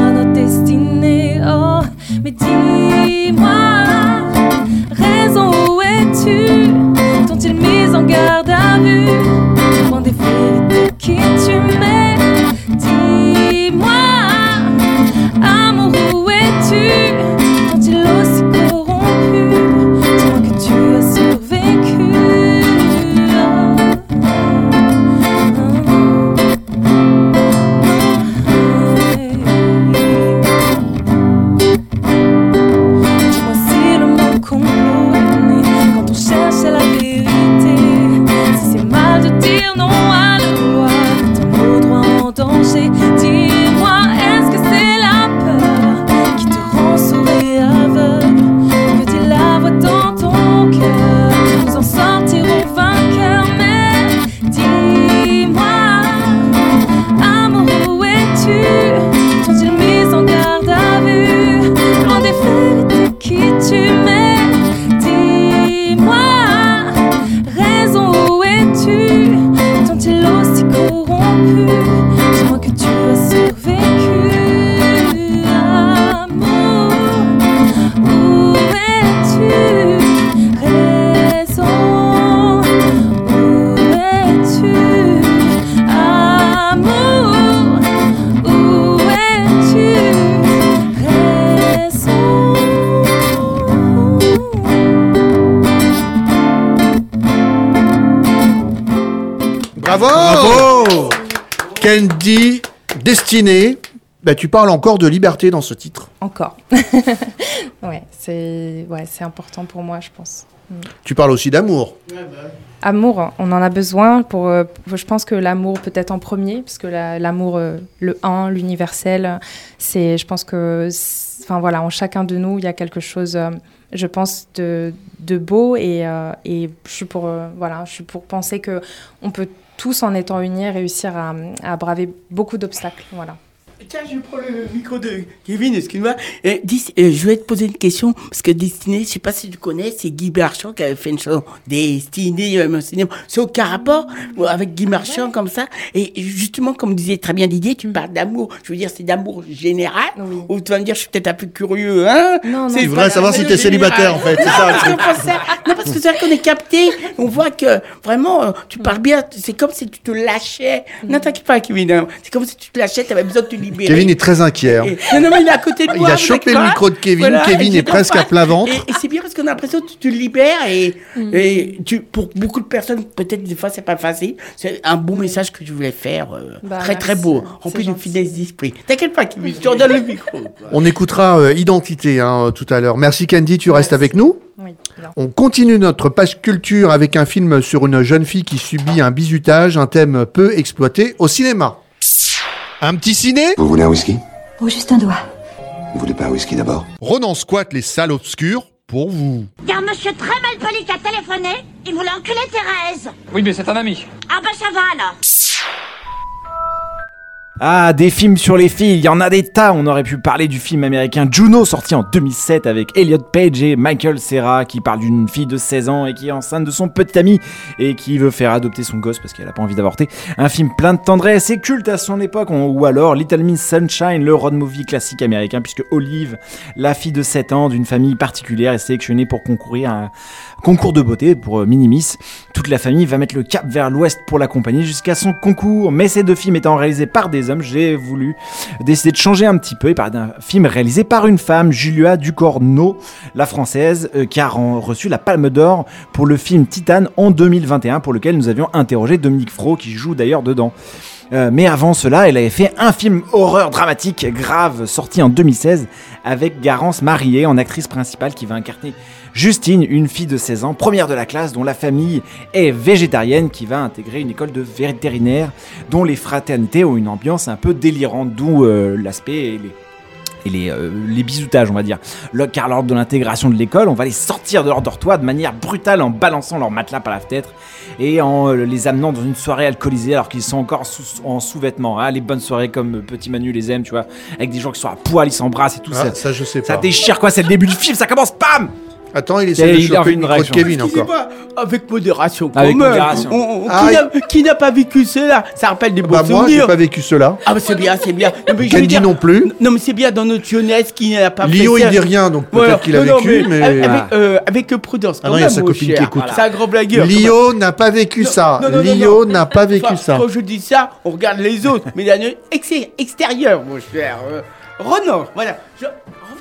Bah, tu parles encore de liberté dans ce titre. Encore. ouais, c'est ouais, important pour moi, je pense. Tu parles aussi d'amour. Amour, on en a besoin pour. euh, je pense que l'amour peut être en premier, parce que la- l'amour, euh, le un, l'universel, c'est. Je pense que, enfin voilà, en chacun de nous, il y a quelque chose, euh, je pense, de, de beau et, et je suis pour, voilà, je suis pour penser que on peut tous, en étant unis, réussir à, à braver beaucoup d'obstacles, voilà. Tiens, je prends le micro de Kevin, excuse-moi. Euh, dis- euh, je vais te poser une question, parce que Destinée, je sais pas si tu connais, c'est Guy Marchand qui avait fait une chanson Destinée, euh. C'est aucun rapport euh, avec Guy Marchand comme ça. Et justement, comme disait très bien Didier, tu parles d'amour. Je veux dire, c'est d'amour général. Ou tu vas me dire, je suis peut-être un peu curieux, hein? Non, C'est Il voudrait pas savoir si d'amour t'es célibataire, en fait, c'est Non, ça, c'est pas ça. Non, parce que c'est vrai qu'on est capté. On voit que vraiment, euh, tu parles bien. C'est comme si tu te lâchais. Non, t'inquiète pas, Kevin. hein. C'est comme si tu te lâchais, tu avais besoin de te libérer. Kevin est très inquiet. hein. Et- non, non, mais il est à côté de Il moi. a chopé le micro de Kevin. Kevin est presque à plat ventre. Et, et c'est bien parce qu'on a l'impression que tu te libères et, et tu, pour beaucoup de personnes, peut-être des fois c'est pas facile. C'est un bon message que je voulais faire. euh, Bah, très très beau. Rempli de finesse d'esprit. T'inquiète pas, Kevin, je te redonne le micro. On écoutera euh, Identité hein, tout à l'heure. Merci Candy, tu restes avec nous. Oui. On continue notre page culture avec un film sur une jeune fille qui subit un bizutage, un thème peu exploité au cinéma. Un petit ciné Vous voulez un whisky Oh, juste un doigt. Vous voulez pas un whisky d'abord Ronan squatte les salles obscures pour vous. Il y a un monsieur très mal poli qui a téléphoné. Il voulait enculer Thérèse. Oui, mais c'est un ami. Ah bah ça va alors. Ah, des films sur les filles, il y en a des tas. On aurait pu parler du film américain Juno, sorti en 2007 avec Elliot Page et Michael Cera, qui parle d'une fille de 16 ans et qui est enceinte de son petit ami et qui veut faire adopter son gosse parce qu'elle a pas envie d'avorter. Un film plein de tendresse et culte à son époque. Ou alors Little Miss Sunshine, le road movie classique américain, puisque Olive, la fille de 7 ans d'une famille particulière, est sélectionnée pour concourir à un concours de beauté pour euh, Minimis. Toute la famille va mettre le cap vers l'ouest pour l'accompagner jusqu'à son concours. Mais ces deux films étant réalisés par des j'ai voulu décider de changer un petit peu et parler d'un film réalisé par une femme, Julia Ducorneau, la française, euh, qui a reçu la Palme d'Or pour le film Titane en 2021, pour lequel nous avions interrogé Dominique Fro, qui joue d'ailleurs dedans. Euh, mais avant cela, elle avait fait un film horreur dramatique grave sorti en 2016 avec Garance Marié en actrice principale qui va incarner Justine, une fille de 16 ans, première de la classe dont la famille est végétarienne qui va intégrer une école de vétérinaire dont les fraternités ont une ambiance un peu délirante, d'où euh, l'aspect et les et les, euh, les bisoutages, on va dire. Le- car lors de l'intégration de l'école, on va les sortir de leur dortoir de manière brutale en balançant leur matelas par la fenêtre et en euh, les amenant dans une soirée alcoolisée alors qu'ils sont encore sous- en sous-vêtements. hein. les bonnes soirées comme euh, Petit Manu les aime, tu vois, avec des gens qui sont à poil, ils s'embrassent et tout Ah, ça. ça, je sais Ça déchire quoi, c'est le début du film, ça commence, pam Attends, il essaie de choper une le micro de réaction. Kevin encore. avec modération. quand Avec même. modération. On- on- Ah, qui n'a- pas vécu cela? Ça rappelle des bons Bah moi, j'ai souvenirs. pas vécu cela. Ah, bah c'est bien, c'est bien. Non, mais je dire- non plus. Non, mais c'est bien dans notre jeunesse qui n'a pas Lio, il dit rien, donc peut-être Voilà. qu'il a Non, vécu, mais- Avec, Ah. euh, avec prudence. Ah non, il y a sa copine qui écoute. C'est un grand blagueur. Lio n'a pas vécu ça. Lio n'a pas vécu Enfin, ça. Quand je dis ça, on regarde les autres, mais d'un extérieur, mon cher. Euh, Renan, voilà.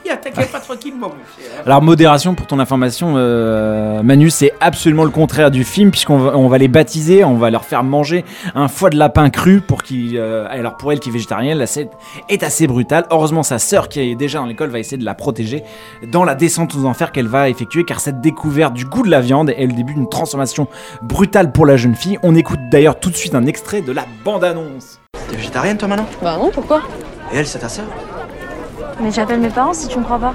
Pas tranquillement, mon cher. Alors modération pour ton information, euh, Manu, c'est absolument le contraire du film puisqu'on va, on va les baptiser, on va leur faire manger un foie de lapin cru pour qu'ils, euh, alors pour elle qui est végétarienne, la scène est assez brutale. Heureusement sa sœur qui est déjà dans l'école va essayer de la protéger dans la descente aux enfers qu'elle va effectuer car cette découverte du goût de la viande est le début d'une transformation brutale pour la jeune fille. On écoute d'ailleurs tout de suite un extrait de la bande-annonce. T'es végétarienne toi maintenant? Bah non, pourquoi? Et elle, c'est ta sœur? Mais j'appelle mes parents si tu me crois pas.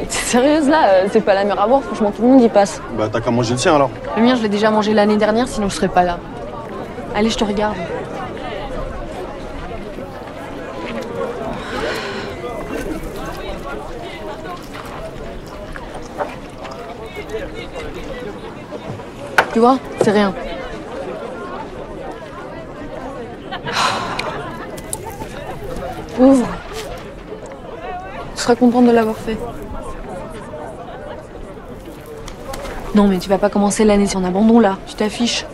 T'es sérieuse là euh, C'est pas la mer à boire, franchement tout le monde y passe. Bah t'as qu'à manger le sien alors. Le mien je l'ai déjà mangé l'année dernière, sinon je serais pas là. Allez, je te regarde. Tu vois, c'est rien. Ouvre. Seras contente de l'avoir fait. Non, mais tu vas pas commencer l'année sur un abandon là. Tu t'affiches.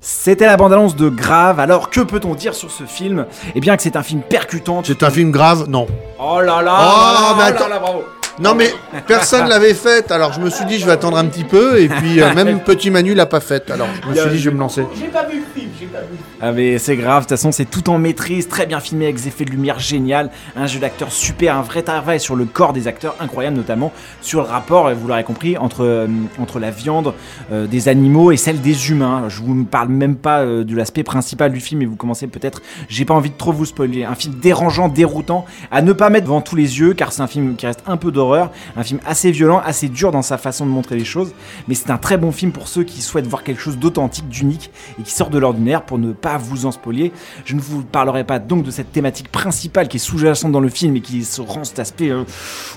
C'était la bande-annonce de Grave. Alors que peut-on dire sur ce film? Eh bien que c'est un film percutant. C'est un film grave? Non. Oh là là Oh, oh là mais là attends. là là, bravo. Non mais personne l'avait faite, alors je me suis dit je vais attendre un petit peu et puis euh, même petit Manu l'a pas faite, alors je me suis dit je vais me lancer. J'ai pas vu Ah mais c'est grave, de toute façon c'est tout en maîtrise, très bien filmé avec des effets de lumière génial, un jeu d'acteur super, un vrai travail sur le corps des acteurs incroyable notamment sur le rapport, vous l'aurez compris, entre, euh, la viande euh, des animaux et celle des humains. Je vous parle même pas euh, de l'aspect principal du film et vous commencez peut-être, j'ai pas envie de trop vous spoiler, un film dérangeant, déroutant, à ne pas mettre devant tous les yeux car c'est un film qui reste un peu d'horreur, un film assez violent, assez dur dans sa façon de montrer les choses, mais c'est un très bon film pour ceux qui souhaitent voir quelque chose d'authentique, d'unique et qui sort de l'ordinaire pour ne pas vous en spolier. Je ne vous parlerai pas donc de cette thématique principale qui est sous-jacente dans le film et qui se rend cet aspect. euh,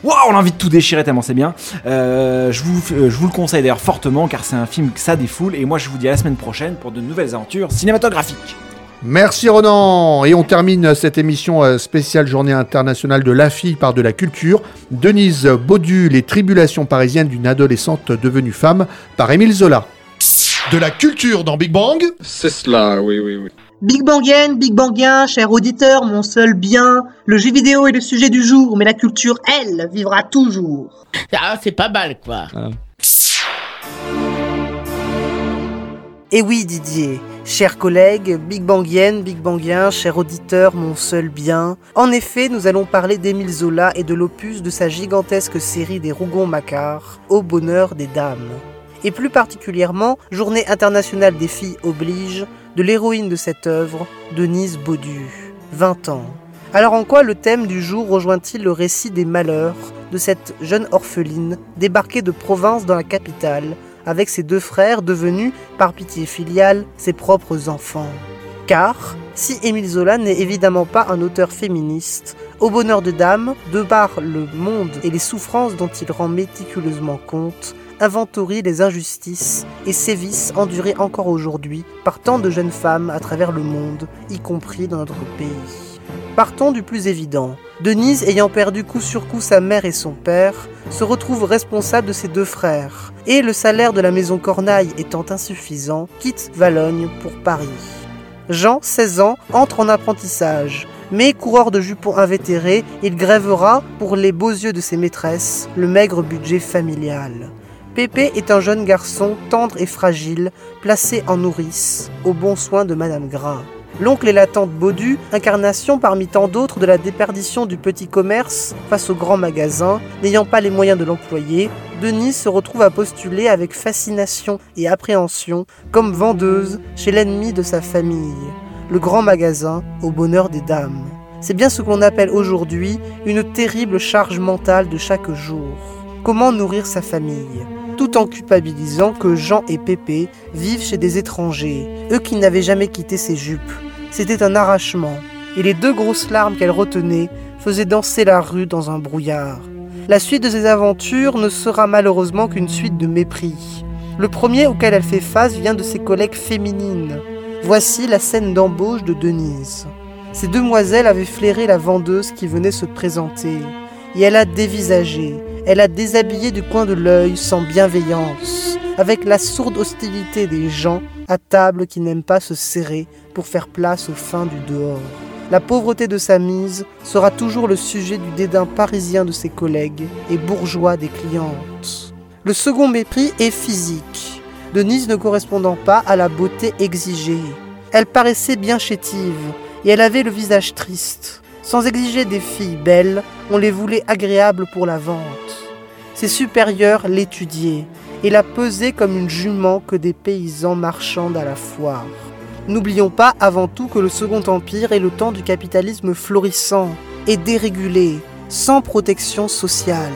Waouh, on a envie de tout déchirer tellement c'est bien. Euh, je, vous, euh, je vous le conseille d'ailleurs fortement car c'est un film que ça défoule et moi je vous dis à la semaine prochaine pour de nouvelles aventures cinématographiques. Merci Ronan Et on termine cette émission spéciale Journée internationale de la fille par de la culture. Denise Baudu, Les tribulations parisiennes d'une adolescente devenue femme par Émile Zola. De la culture dans Big Bang C'est cela, oui, oui, oui. Big Bangien, Big Bangien, cher auditeur, mon seul bien. Le jeu vidéo est le sujet du jour, mais la culture, elle, vivra toujours. Ah, c'est pas mal, quoi. Et oui, Didier, chers collègues, Big Bangienne, Big Bangien, cher auditeur, mon seul bien. En effet, nous allons parler d'Émile Zola et de l'opus de sa gigantesque série des Rougon-Macquart, Au bonheur des dames. Et plus particulièrement, Journée internationale des filles oblige, de l'héroïne de cette œuvre, Denise Baudu, 20 ans. Alors en quoi le thème du jour rejoint-il le récit des malheurs de cette jeune orpheline débarquée de province dans la capitale avec ses deux frères devenus, par pitié filiale, ses propres enfants? Car, si Émile Zola n'est évidemment pas un auteur féministe, Au bonheur de dame, de par le monde et les souffrances dont il rend méticuleusement compte, inventorie les injustices et sévices endurés encore aujourd'hui par tant de jeunes femmes à travers le monde, y compris dans notre pays. Partons du plus évident. Denise, ayant perdu coup sur coup sa mère et son père, se retrouve responsable de ses deux frères, et le salaire de la maison Cornaille étant insuffisant, quitte Valogne pour Paris. Jean, 16 ans, entre en apprentissage, mais coureur de jupons invétéré, il grèvera, pour les beaux yeux de ses maîtresses, le maigre budget familial. Pépé est un jeune garçon tendre et fragile, placé en nourrice, au bon soin de Madame Gras. L'oncle et la tante Baudu, incarnation parmi tant d'autres de la déperdition du petit commerce face aux grands magasins, n'ayant pas les moyens de l'employer, Denise se retrouve à postuler avec fascination et appréhension comme vendeuse chez l'ennemi de sa famille, le grand magasin au bonheur des dames. C'est bien ce qu'on appelle aujourd'hui une terrible charge mentale de chaque jour. Comment nourrir sa famille? Tout en culpabilisant que Jean et Pépé vivent chez des étrangers, eux qui n'avaient jamais quitté ses jupes. C'était un arrachement, et les deux grosses larmes qu'elle retenait faisaient danser la rue dans un brouillard. La suite de ses aventures ne sera malheureusement qu'une suite de mépris. Le premier auquel elle fait face vient de ses collègues féminines. Voici la scène d'embauche de Denise. Ces demoiselles avaient flairé la vendeuse qui venait se présenter, et elle a dévisagé, elle a déshabillé du coin de l'œil sans bienveillance, avec la sourde hostilité des gens à table qui n'aiment pas se serrer pour faire place aux fins du dehors. La pauvreté de sa mise sera toujours le sujet du dédain parisien de ses collègues et bourgeois des clientes. Le second mépris est physique, Denise ne correspondant pas à la beauté exigée. Elle paraissait bien chétive et elle avait le visage triste. Sans exiger des filles belles, on les voulait agréables pour la vente. Ses supérieurs l'étudiaient et la pesaient comme une jument que des paysans marchandent à la foire. N'oublions pas avant tout que le Second Empire est le temps du capitalisme florissant et dérégulé, sans protection sociale.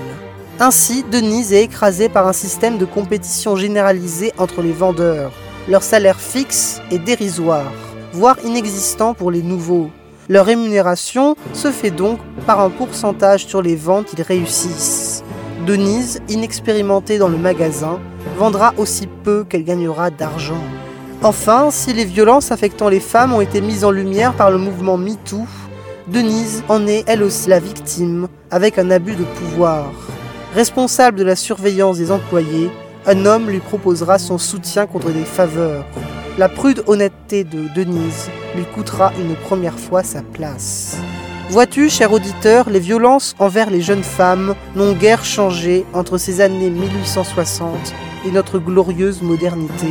Ainsi, Denise est écrasée par un système de compétition généralisée entre les vendeurs. Leur salaire fixe est dérisoire, voire inexistant pour les nouveaux. Leur rémunération se fait donc par un pourcentage sur les ventes qu'ils réussissent. Denise, inexpérimentée dans le magasin, vendra aussi peu qu'elle gagnera d'argent. Enfin, si les violences affectant les femmes ont été mises en lumière par le mouvement MeToo, Denise en est elle aussi la victime, avec un abus de pouvoir. Responsable de la surveillance des employés, un homme lui proposera son soutien contre des faveurs. La prude honnêteté de Denise lui coûtera une première fois sa place. Vois-tu, cher auditeur, les violences envers les jeunes femmes n'ont guère changé entre ces années 1860 et notre glorieuse modernité.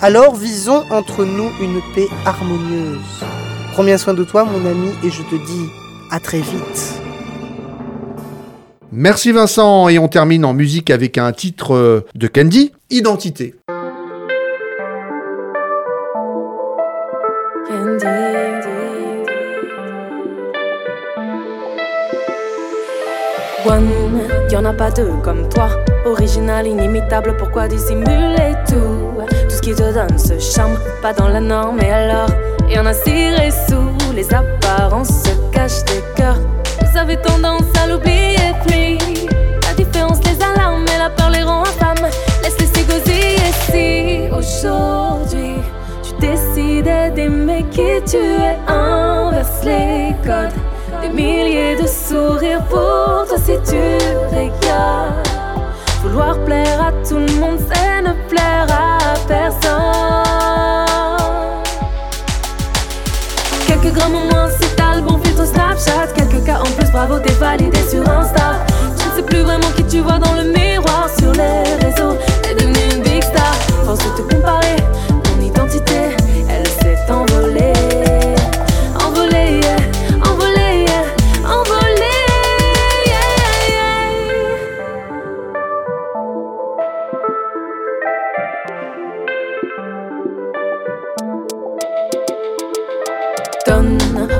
Alors visons entre nous une paix harmonieuse. Prends bien soin de toi, mon ami, et je te dis à très vite. Merci Vincent, et on termine en musique avec un titre euh, de Candy, Identité. One, y'en a pas deux comme toi. Original, inimitable, pourquoi dissimuler tout? Tout ce qui te donne ce charme, pas dans la norme, et alors? Y'en a ciré sous les apparences, se cachent des cœurs. Vous avez tendance à l'oublier, puis la différence, les alarmes et la peur les rend infâmes. Laisse-les s'égosiller si aujourd'hui tu décidais d'aimer qui tu es, inverse les codes. Des milliers de sourires pour toi si tu regardes. Vouloir plaire à tout le monde, c'est ne plaire à personne. Quelques si t'as le bon filtre Snapchat. Quelques cas en plus, bravo, t'es validé sur Insta. Je ne sais plus vraiment qui tu vois dans le miroir sur les réseaux. T'es devenu une big star. Force de te comparer, ton identité,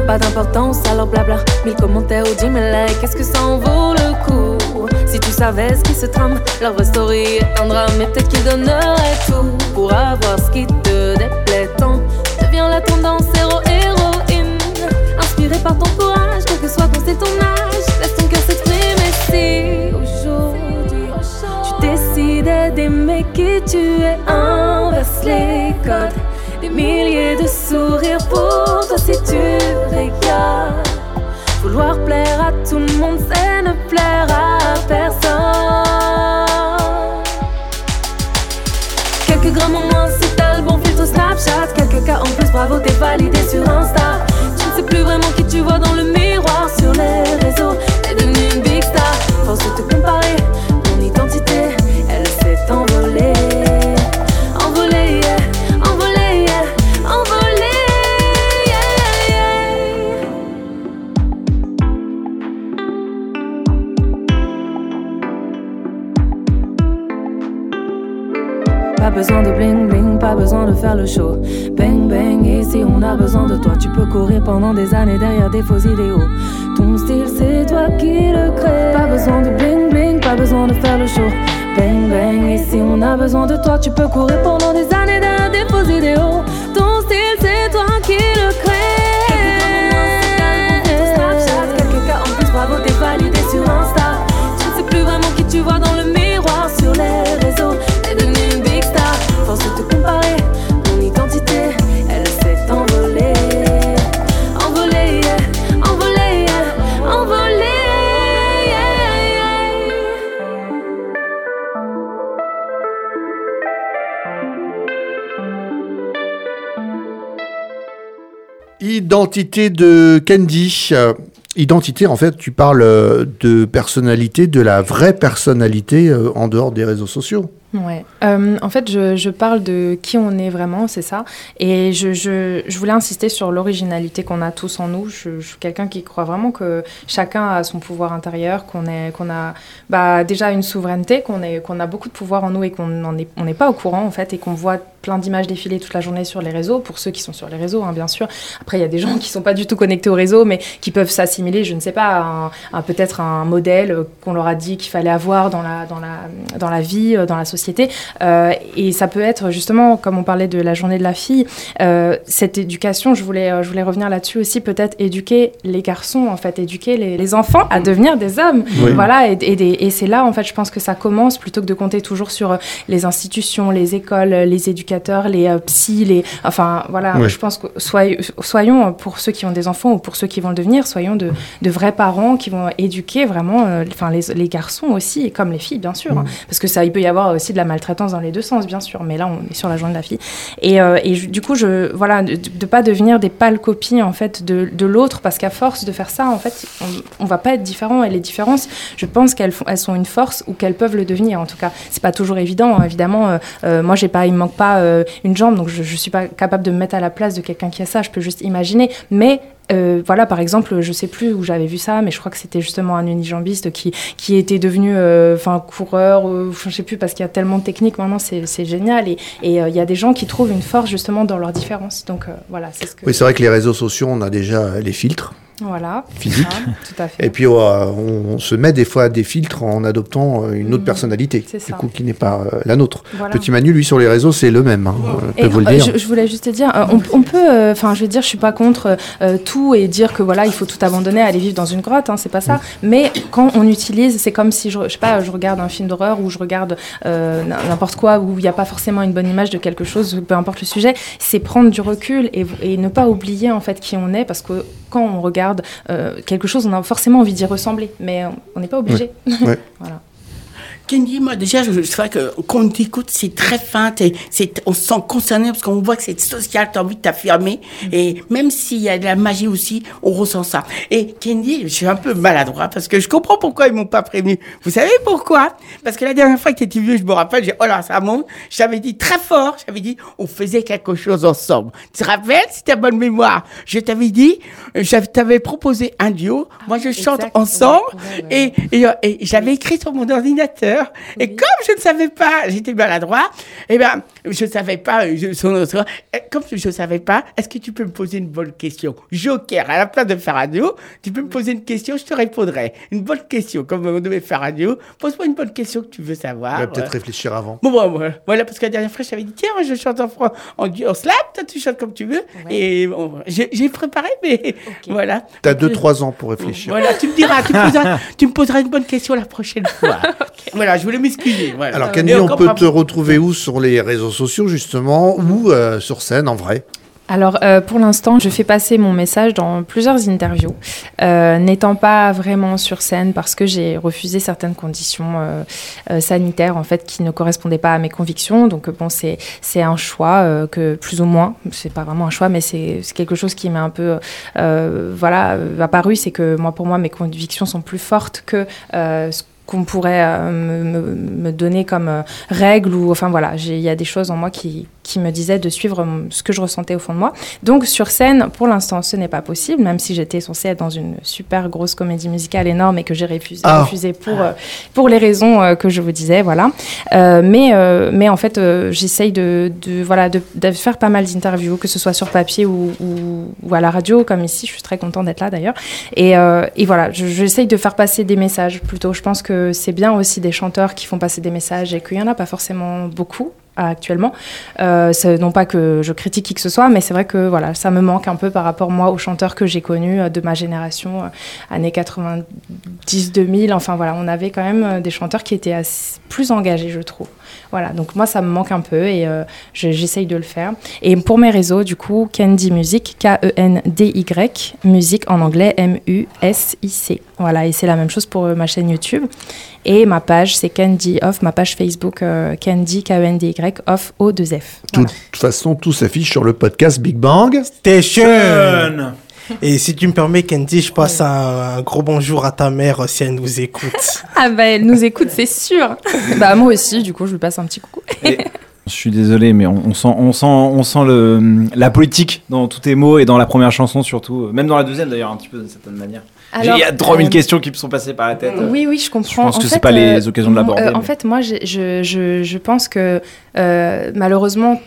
pas d'importance leur blabla. Mille commentaires ou dix mille likes, est-ce que ça en vaut le coup? Si tu savais ce qui se trame, leur vraie story est un drame. Et peut-être qu'ils donneraient tout pour avoir ce qui te déplaît tant. Deviens la tendance héros-héroïne. Inspiré par ton courage, quel que soit ton style, ton âge. Laisse ton cœur s'exprimer si aujourd'hui tu décidais d'aimer qui tu es. Inverse les codes. Des milliers de sourires pour toi si tu Vouloir plaire à tout le monde, c'est ne plaire à personne. Quelques grammes en moins si t'as le bon filtre Snapchat. Quelques cas en plus, bravo, t'es validé sur Insta. Tu ne sais plus vraiment qui tu vois dans le miroir sur les toi. Tu peux courir pendant des années derrière des faux idéaux. Ton style, c'est toi qui le crée. Pas besoin de bling bling, pas besoin de faire le show. Bang bang, ici on a besoin de toi. Tu peux courir pendant des années derrière des faux idéaux. Ton style, c'est toi qui le crée. Quelques cas en plus, bravo, t'es validé sur Insta. Tu sais plus vraiment qui tu vois dans le Identité de Candy. Euh, Identité, en fait, tu parles euh, de personnalité, de la vraie personnalité euh, en dehors des réseaux sociaux. Ouais. Euh, en fait, je, parle de qui on est vraiment, c'est ça. Et je, voulais insister sur l'originalité qu'on a tous en nous. Je, suis quelqu'un qui croit vraiment que chacun a son pouvoir intérieur, qu'on a bah, déjà une souveraineté, qu'on a beaucoup de pouvoir en nous et qu'on n'est pas au courant en fait, et qu'on voit plein d'images défiler toute la journée sur les réseaux. Pour ceux qui sont sur les réseaux, hein, bien sûr. Après, il y a des gens qui sont pas du tout connectés au réseau, mais qui peuvent s'assimiler, je ne sais pas, peut-être un modèle qu'on leur a dit qu'il fallait avoir dans la, vie, dans la société. Euh, et ça peut être justement, comme on parlait de la journée de la fille, euh, cette éducation, je voulais, euh, je voulais revenir là-dessus aussi, peut-être éduquer les garçons, en fait, éduquer les, les enfants à devenir des hommes. Oui. Voilà, et, et, des- et c'est là, en fait, je pense que ça commence plutôt que de compter toujours sur les institutions, les écoles, les éducateurs, les euh, psys, les. Enfin, voilà, Oui. je pense que soyons, soyons, pour ceux qui ont des enfants ou pour ceux qui vont le devenir, soyons de, de vrais parents qui vont éduquer vraiment, euh, enfin, les, les garçons aussi, et comme les filles, bien sûr. hein. parce que ça, il peut y avoir aussi de la maltraitance dans les deux sens, bien sûr, mais là, on est sur la journée de la fille. Et, euh, et du coup, je, voilà, de ne pas devenir des pâles copies, en fait, de, de l'autre, parce qu'à force de faire ça, en fait, on, on va pas être différent. Et les différences, je pense qu'elles elles sont une force ou qu'elles peuvent le devenir, en tout cas. C'est pas toujours évident, hein, évidemment. euh, euh, moi, pas, il me manque pas une jambe, donc je, je suis pas capable de me mettre à la place de quelqu'un qui a ça. Je peux juste imaginer. Mais euh, voilà, par exemple, je sais plus où j'avais vu ça, mais je crois que c'était justement un unijambiste qui, qui était devenu euh, enfin coureur, euh, je sais plus, parce qu'il y a tellement de techniques maintenant, c'est génial. Et euh, il y a des gens qui trouvent une force justement dans leurs différences. Donc euh, voilà, c'est ce que. Oui, c'est vrai que les réseaux sociaux, on a déjà les filtres. Voilà. Physique. Tout à fait. Et puis, euh, on, on se met des fois des filtres en adoptant euh, une autre Mhm. personnalité, C'est du coup, qui n'est pas euh, la nôtre. Voilà. Petit Manu, lui, sur les réseaux, c'est le même. Hein, Et peut vous le dire. je, je voulais juste te dire, on, on peut, enfin, je veux dire, je suis pas contre tout et dire que voilà, il faut tout abandonner, aller vivre dans une grotte, hein, c'est pas ça. Mais quand on utilise, c'est comme si je, je sais pas, je regarde un film d'horreur ou je regarde euh, n'importe quoi où il n'y a pas forcément une bonne image de quelque chose, peu importe le sujet, c'est prendre du recul et, et ne pas oublier en fait qui on est parce que quand on regarde euh, quelque chose, on a forcément envie d'y ressembler, mais on n'est pas obligé. Ouais. voilà. Kenji, moi déjà, je, c'est vrai que quand on t'écoute, c'est très fin, c'est, on se sent concerné parce qu'on voit que c'est social, t'as envie de t'affirmer. Et même s'il y a de la magie aussi, on ressent ça. Et Kenji, je suis un peu maladroit parce que je comprends pourquoi ils m'ont pas prévenu. Vous savez pourquoi? Parce que la dernière fois que t'étais vieux, je me rappelle, j'ai, oh là, ça monte. J'avais dit très fort, j'avais dit, on faisait quelque chose ensemble. Tu te rappelles, si t'as bonne mémoire Je t'avais dit, je t'avais proposé un duo. Moi, je chante ensemble. Et, et, et j'avais écrit sur mon ordinateur. Et comme je ne savais pas, j'étais maladroit, eh ben, je ne savais pas, euh, je, son autre- eh, comme je ne savais pas, est-ce que tu peux me poser une bonne question? Joker, à la place de faire un duo, tu peux me poser une question, je te répondrai. Une bonne question, comme on devait faire un duo, pose-moi une bonne question que tu veux savoir. On va peut-être Euh, réfléchir avant. Bon, bon, voilà. voilà, parce que la dernière fois, je t'avais dit, tiens, moi, je chante en, fran- en, slap, toi, tu chantes comme tu veux. Et bon, j'ai préparé, mais voilà. T'as 2-3 ans pour réfléchir. Voilà, tu me diras, tu me poseras, tu me poseras une bonne question la prochaine fois. Voilà, je voulais m'excuser. Voilà. Alors, Et Candy, on peut te retrouver où Sur les réseaux sociaux, justement, ou euh, sur scène, en vrai? Alors, euh, pour l'instant, je fais passer mon message dans plusieurs interviews, euh, n'étant pas vraiment sur scène parce que j'ai refusé certaines conditions euh, euh, sanitaires en fait qui ne correspondaient pas à mes convictions. Donc, euh, bon, c'est c'est un choix euh, que plus ou moins, c'est pas vraiment un choix, mais c'est c'est quelque chose qui m'a un peu, euh, voilà, euh, apparu. C'est que moi, pour moi, mes convictions sont plus fortes que euh, ce qu'on pourrait euh, me, me- me donner comme euh, règle ou enfin voilà il y a des choses en moi qui, qui me disaient de suivre euh, ce que je ressentais au fond de moi. Donc sur scène pour l'instant ce n'est pas possible même si j'étais censée être dans une super grosse comédie musicale énorme et que j'ai refusé, Ah. refusé pour euh, pour les raisons euh, que je vous disais voilà. Euh, mais euh, mais en fait euh, j'essaye de, de voilà de, de faire pas mal d'interviews que ce soit sur papier ou, ou, ou à la radio comme ici. Je suis très contente d'être là d'ailleurs. Et, et voilà je- j'essaye de faire passer des messages plutôt. Je pense que c'est bien aussi des chanteurs qui font passer des messages et qu'il y en a pas forcément beaucoup actuellement. Euh, non pas que je critique qui que ce soit mais c'est vrai que voilà ça me manque un peu par rapport moi aux chanteurs que j'ai connus euh, de ma génération euh, années 90 2000 enfin voilà on avait quand même euh, des chanteurs qui étaient plus engagés je trouve voilà donc moi ça me manque un peu et euh, je- j'essaye de le faire. Et pour mes réseaux du coup Candy Music K E N D Y musique en anglais M U S I C. Voilà et c'est la même chose pour euh, ma chaîne YouTube. Et ma page c'est Candy Off ma page Facebook euh, Candy K E N D Y Off O 2 F. De toute façon, tout s'affiche sur le podcast Big Bang. Station Et si tu me permets, Candy, je passe un, un gros bonjour à ta mère euh, si elle nous écoute. ah bah elle nous écoute c'est sûr bah moi aussi du coup je lui passe un petit coucou Je suis désolé, mais on, on sent, on sent, on sent le, la politique dans tous tes mots et dans la première chanson surtout, même dans la deuxième d'ailleurs, un petit peu d'une certaine manière. Il y a Alors, 3000 euh, questions qui me sont passées par la tête. Oui, oui, je comprends. Je pense En que c'est pas les euh, occasions de l'aborder. euh, en fait, moi, je, je, je pense que euh, malheureusement,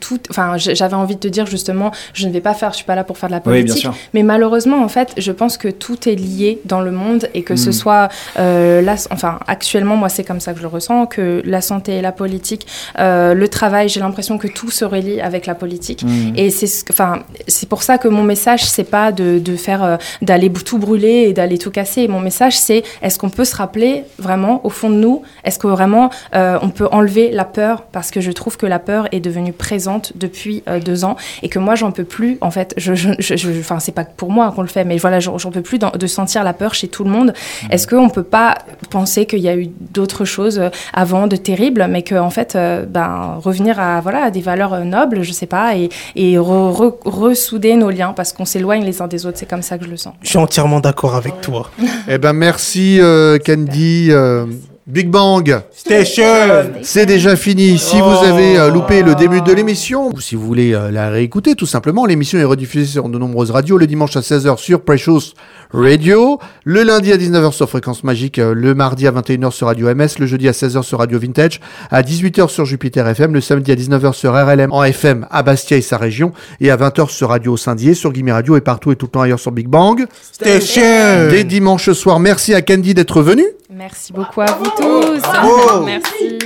tout, enfin, j'avais envie de te dire justement, je ne vais pas faire, je suis pas là pour faire de la Oui, bien politique, sûr. mais malheureusement, en fait, je pense que tout est lié dans le monde et que ce Mm. soit euh, là, enfin, actuellement, moi, c'est comme ça que je le ressens, que la santé et la politique, le travail, j'ai l'impression que tout se relie avec la politique. Mm. Et c'est, ce enfin, c'est pour ça que mon message, c'est pas de, de faire, d'aller tout brûler et d'aller tout casser. Mon message, c'est est-ce qu'on peut se rappeler vraiment au fond de nous Est-ce que vraiment euh, on peut enlever la peur? Parce que je trouve que la peur est devenue présente depuis euh, deux ans et que moi, j'en peux plus. En fait, je, je, je, c'est pas pour moi qu'on le fait, mais voilà, j'en peux plus de sentir la peur chez tout le monde. Est-ce qu'on peut pas penser qu'il y a eu d'autres choses euh, avant de terribles, mais que en fait, euh, ben, revenir à voilà à des valeurs nobles, je sais pas, et, et re- re- ressouder nos liens parce qu'on s'éloigne les uns des autres? C'est comme ça que je le sens. Je suis entièrement d'accord avec toi. Eh ben merci euh, Candy. euh, Big Bang Station C'est déjà fini. Si Oh. vous avez euh, loupé le début de l'émission, ou si vous voulez euh, la réécouter, tout simplement, l'émission est rediffusée sur de nombreuses radios, le dimanche à 16h sur Precious Radio, le lundi à 19h sur Fréquence Magique, euh, le mardi à 21h sur Radio MS, le jeudi à 16h sur Radio Vintage, à 18h sur Jupiter FM, le samedi à 19h sur RLM en FM à Bastia et sa région, et à 20h sur Radio Saint-Dié, sur Guillemets Radio et partout et tout le temps ailleurs sur Big Bang. Station Dès dimanche soir, merci à Candy d'être venu. Merci beaucoup à vous tous. Bravo. Merci.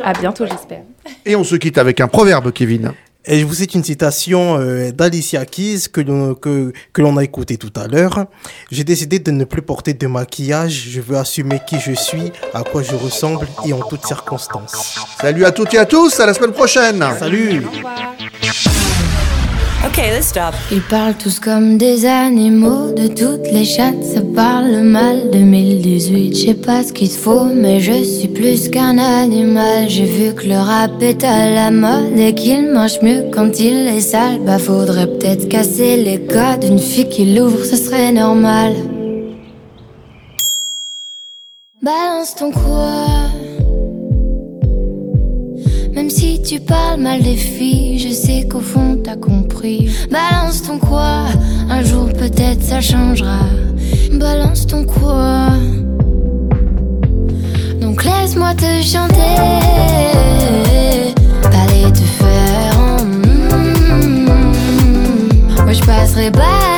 À bientôt, j'espère. Et on se quitte avec un proverbe, Kevin. Et je vous cite une citation euh, d'Alicia Keys que l'on que, que l'on a écouté tout à l'heure. J'ai décidé de ne plus porter de maquillage. Je veux assumer qui je suis, à quoi je ressemble et en toutes circonstances. Salut à toutes et à tous, à la semaine prochaine. Salut. Ok, let's stop. Ils parlent tous comme des animaux, de toutes les chattes, ça parle mal. 2018, je sais pas ce qu'il faut, mais je suis plus qu'un animal. J'ai vu que le rap est à la mode et qu'il mange mieux quand il est sale. Bah, faudrait peut-être casser les codes. Une fille qui l'ouvre, ce serait normal. Balance ton quoi? Même si tu parles mal des filles, je sais qu'au fond t'as compris. Balance ton quoi Un jour peut-être ça changera. Balance ton quoi Donc laisse-moi te chanter. Allez te faire en mm. Moi je passerai pas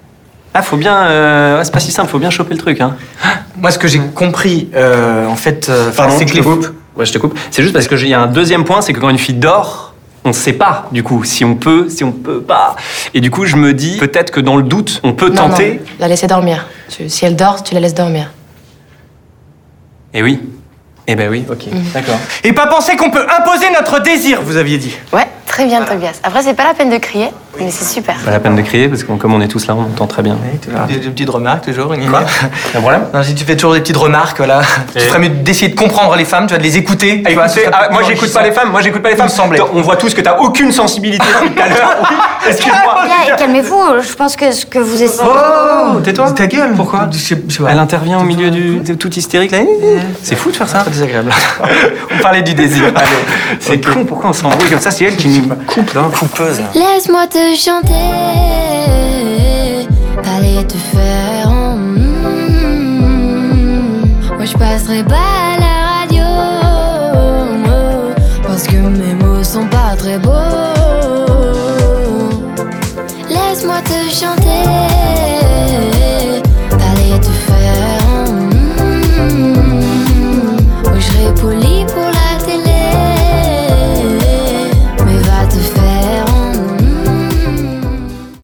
Ah faut bien. euh, ouais, c'est pas si simple, faut bien choper le truc. Hein. Moi, ce que j'ai compris, euh, en fait, euh, Pardon, c'est je que te les coupe. Ouais, je te coupe. C'est juste parce que j'ai- il y a un deuxième point, c'est que quand une fille dort, on sait pas du coup si on peut, si on peut pas. Et du coup, je me dis peut-être que dans le doute, on peut Non, tenter. non, la laisser dormir. Tu- si elle dort, tu la laisses dormir. Et oui. Eh ben oui, ok, d'accord. Et pas penser qu'on peut imposer notre désir, vous aviez dit. Ouais, très bien, Tobias. Après, c'est pas la peine de crier, mais c'est super. Pas la peine de crier parce que comme on est tous là, on entend très bien. Des, des petites remarques toujours. Une Quoi Un problème Non, si tu fais toujours des petites remarques, voilà. Tu ferais mieux d'essayer de comprendre les femmes, tu vas de les écouter. tu vois, Écoutez, ah, moi j'écoute pas les femmes, moi j'écoute pas les femmes. Attends, On voit tous que t'as aucune sensibilité depuis tout à l'heure. Oui, Excuse-moi. Calmez-vous, je pense que ce que vous essayez. Oh, tais-toi. Ta gueule. Pourquoi Elle intervient au milieu du de tout hystérique là. C'est fou de faire ça. C'est désagréable. on parlait du désir. C'est con, pourquoi on s'embrouille comme ça? C'est elle qui nous coupe là. Coupeuse. Laisse-moi te chanter. Allez te faire en mm. Moi je passerai pas à la radio. Parce que mes mots sont pas très beaux. Laisse-moi te chanter.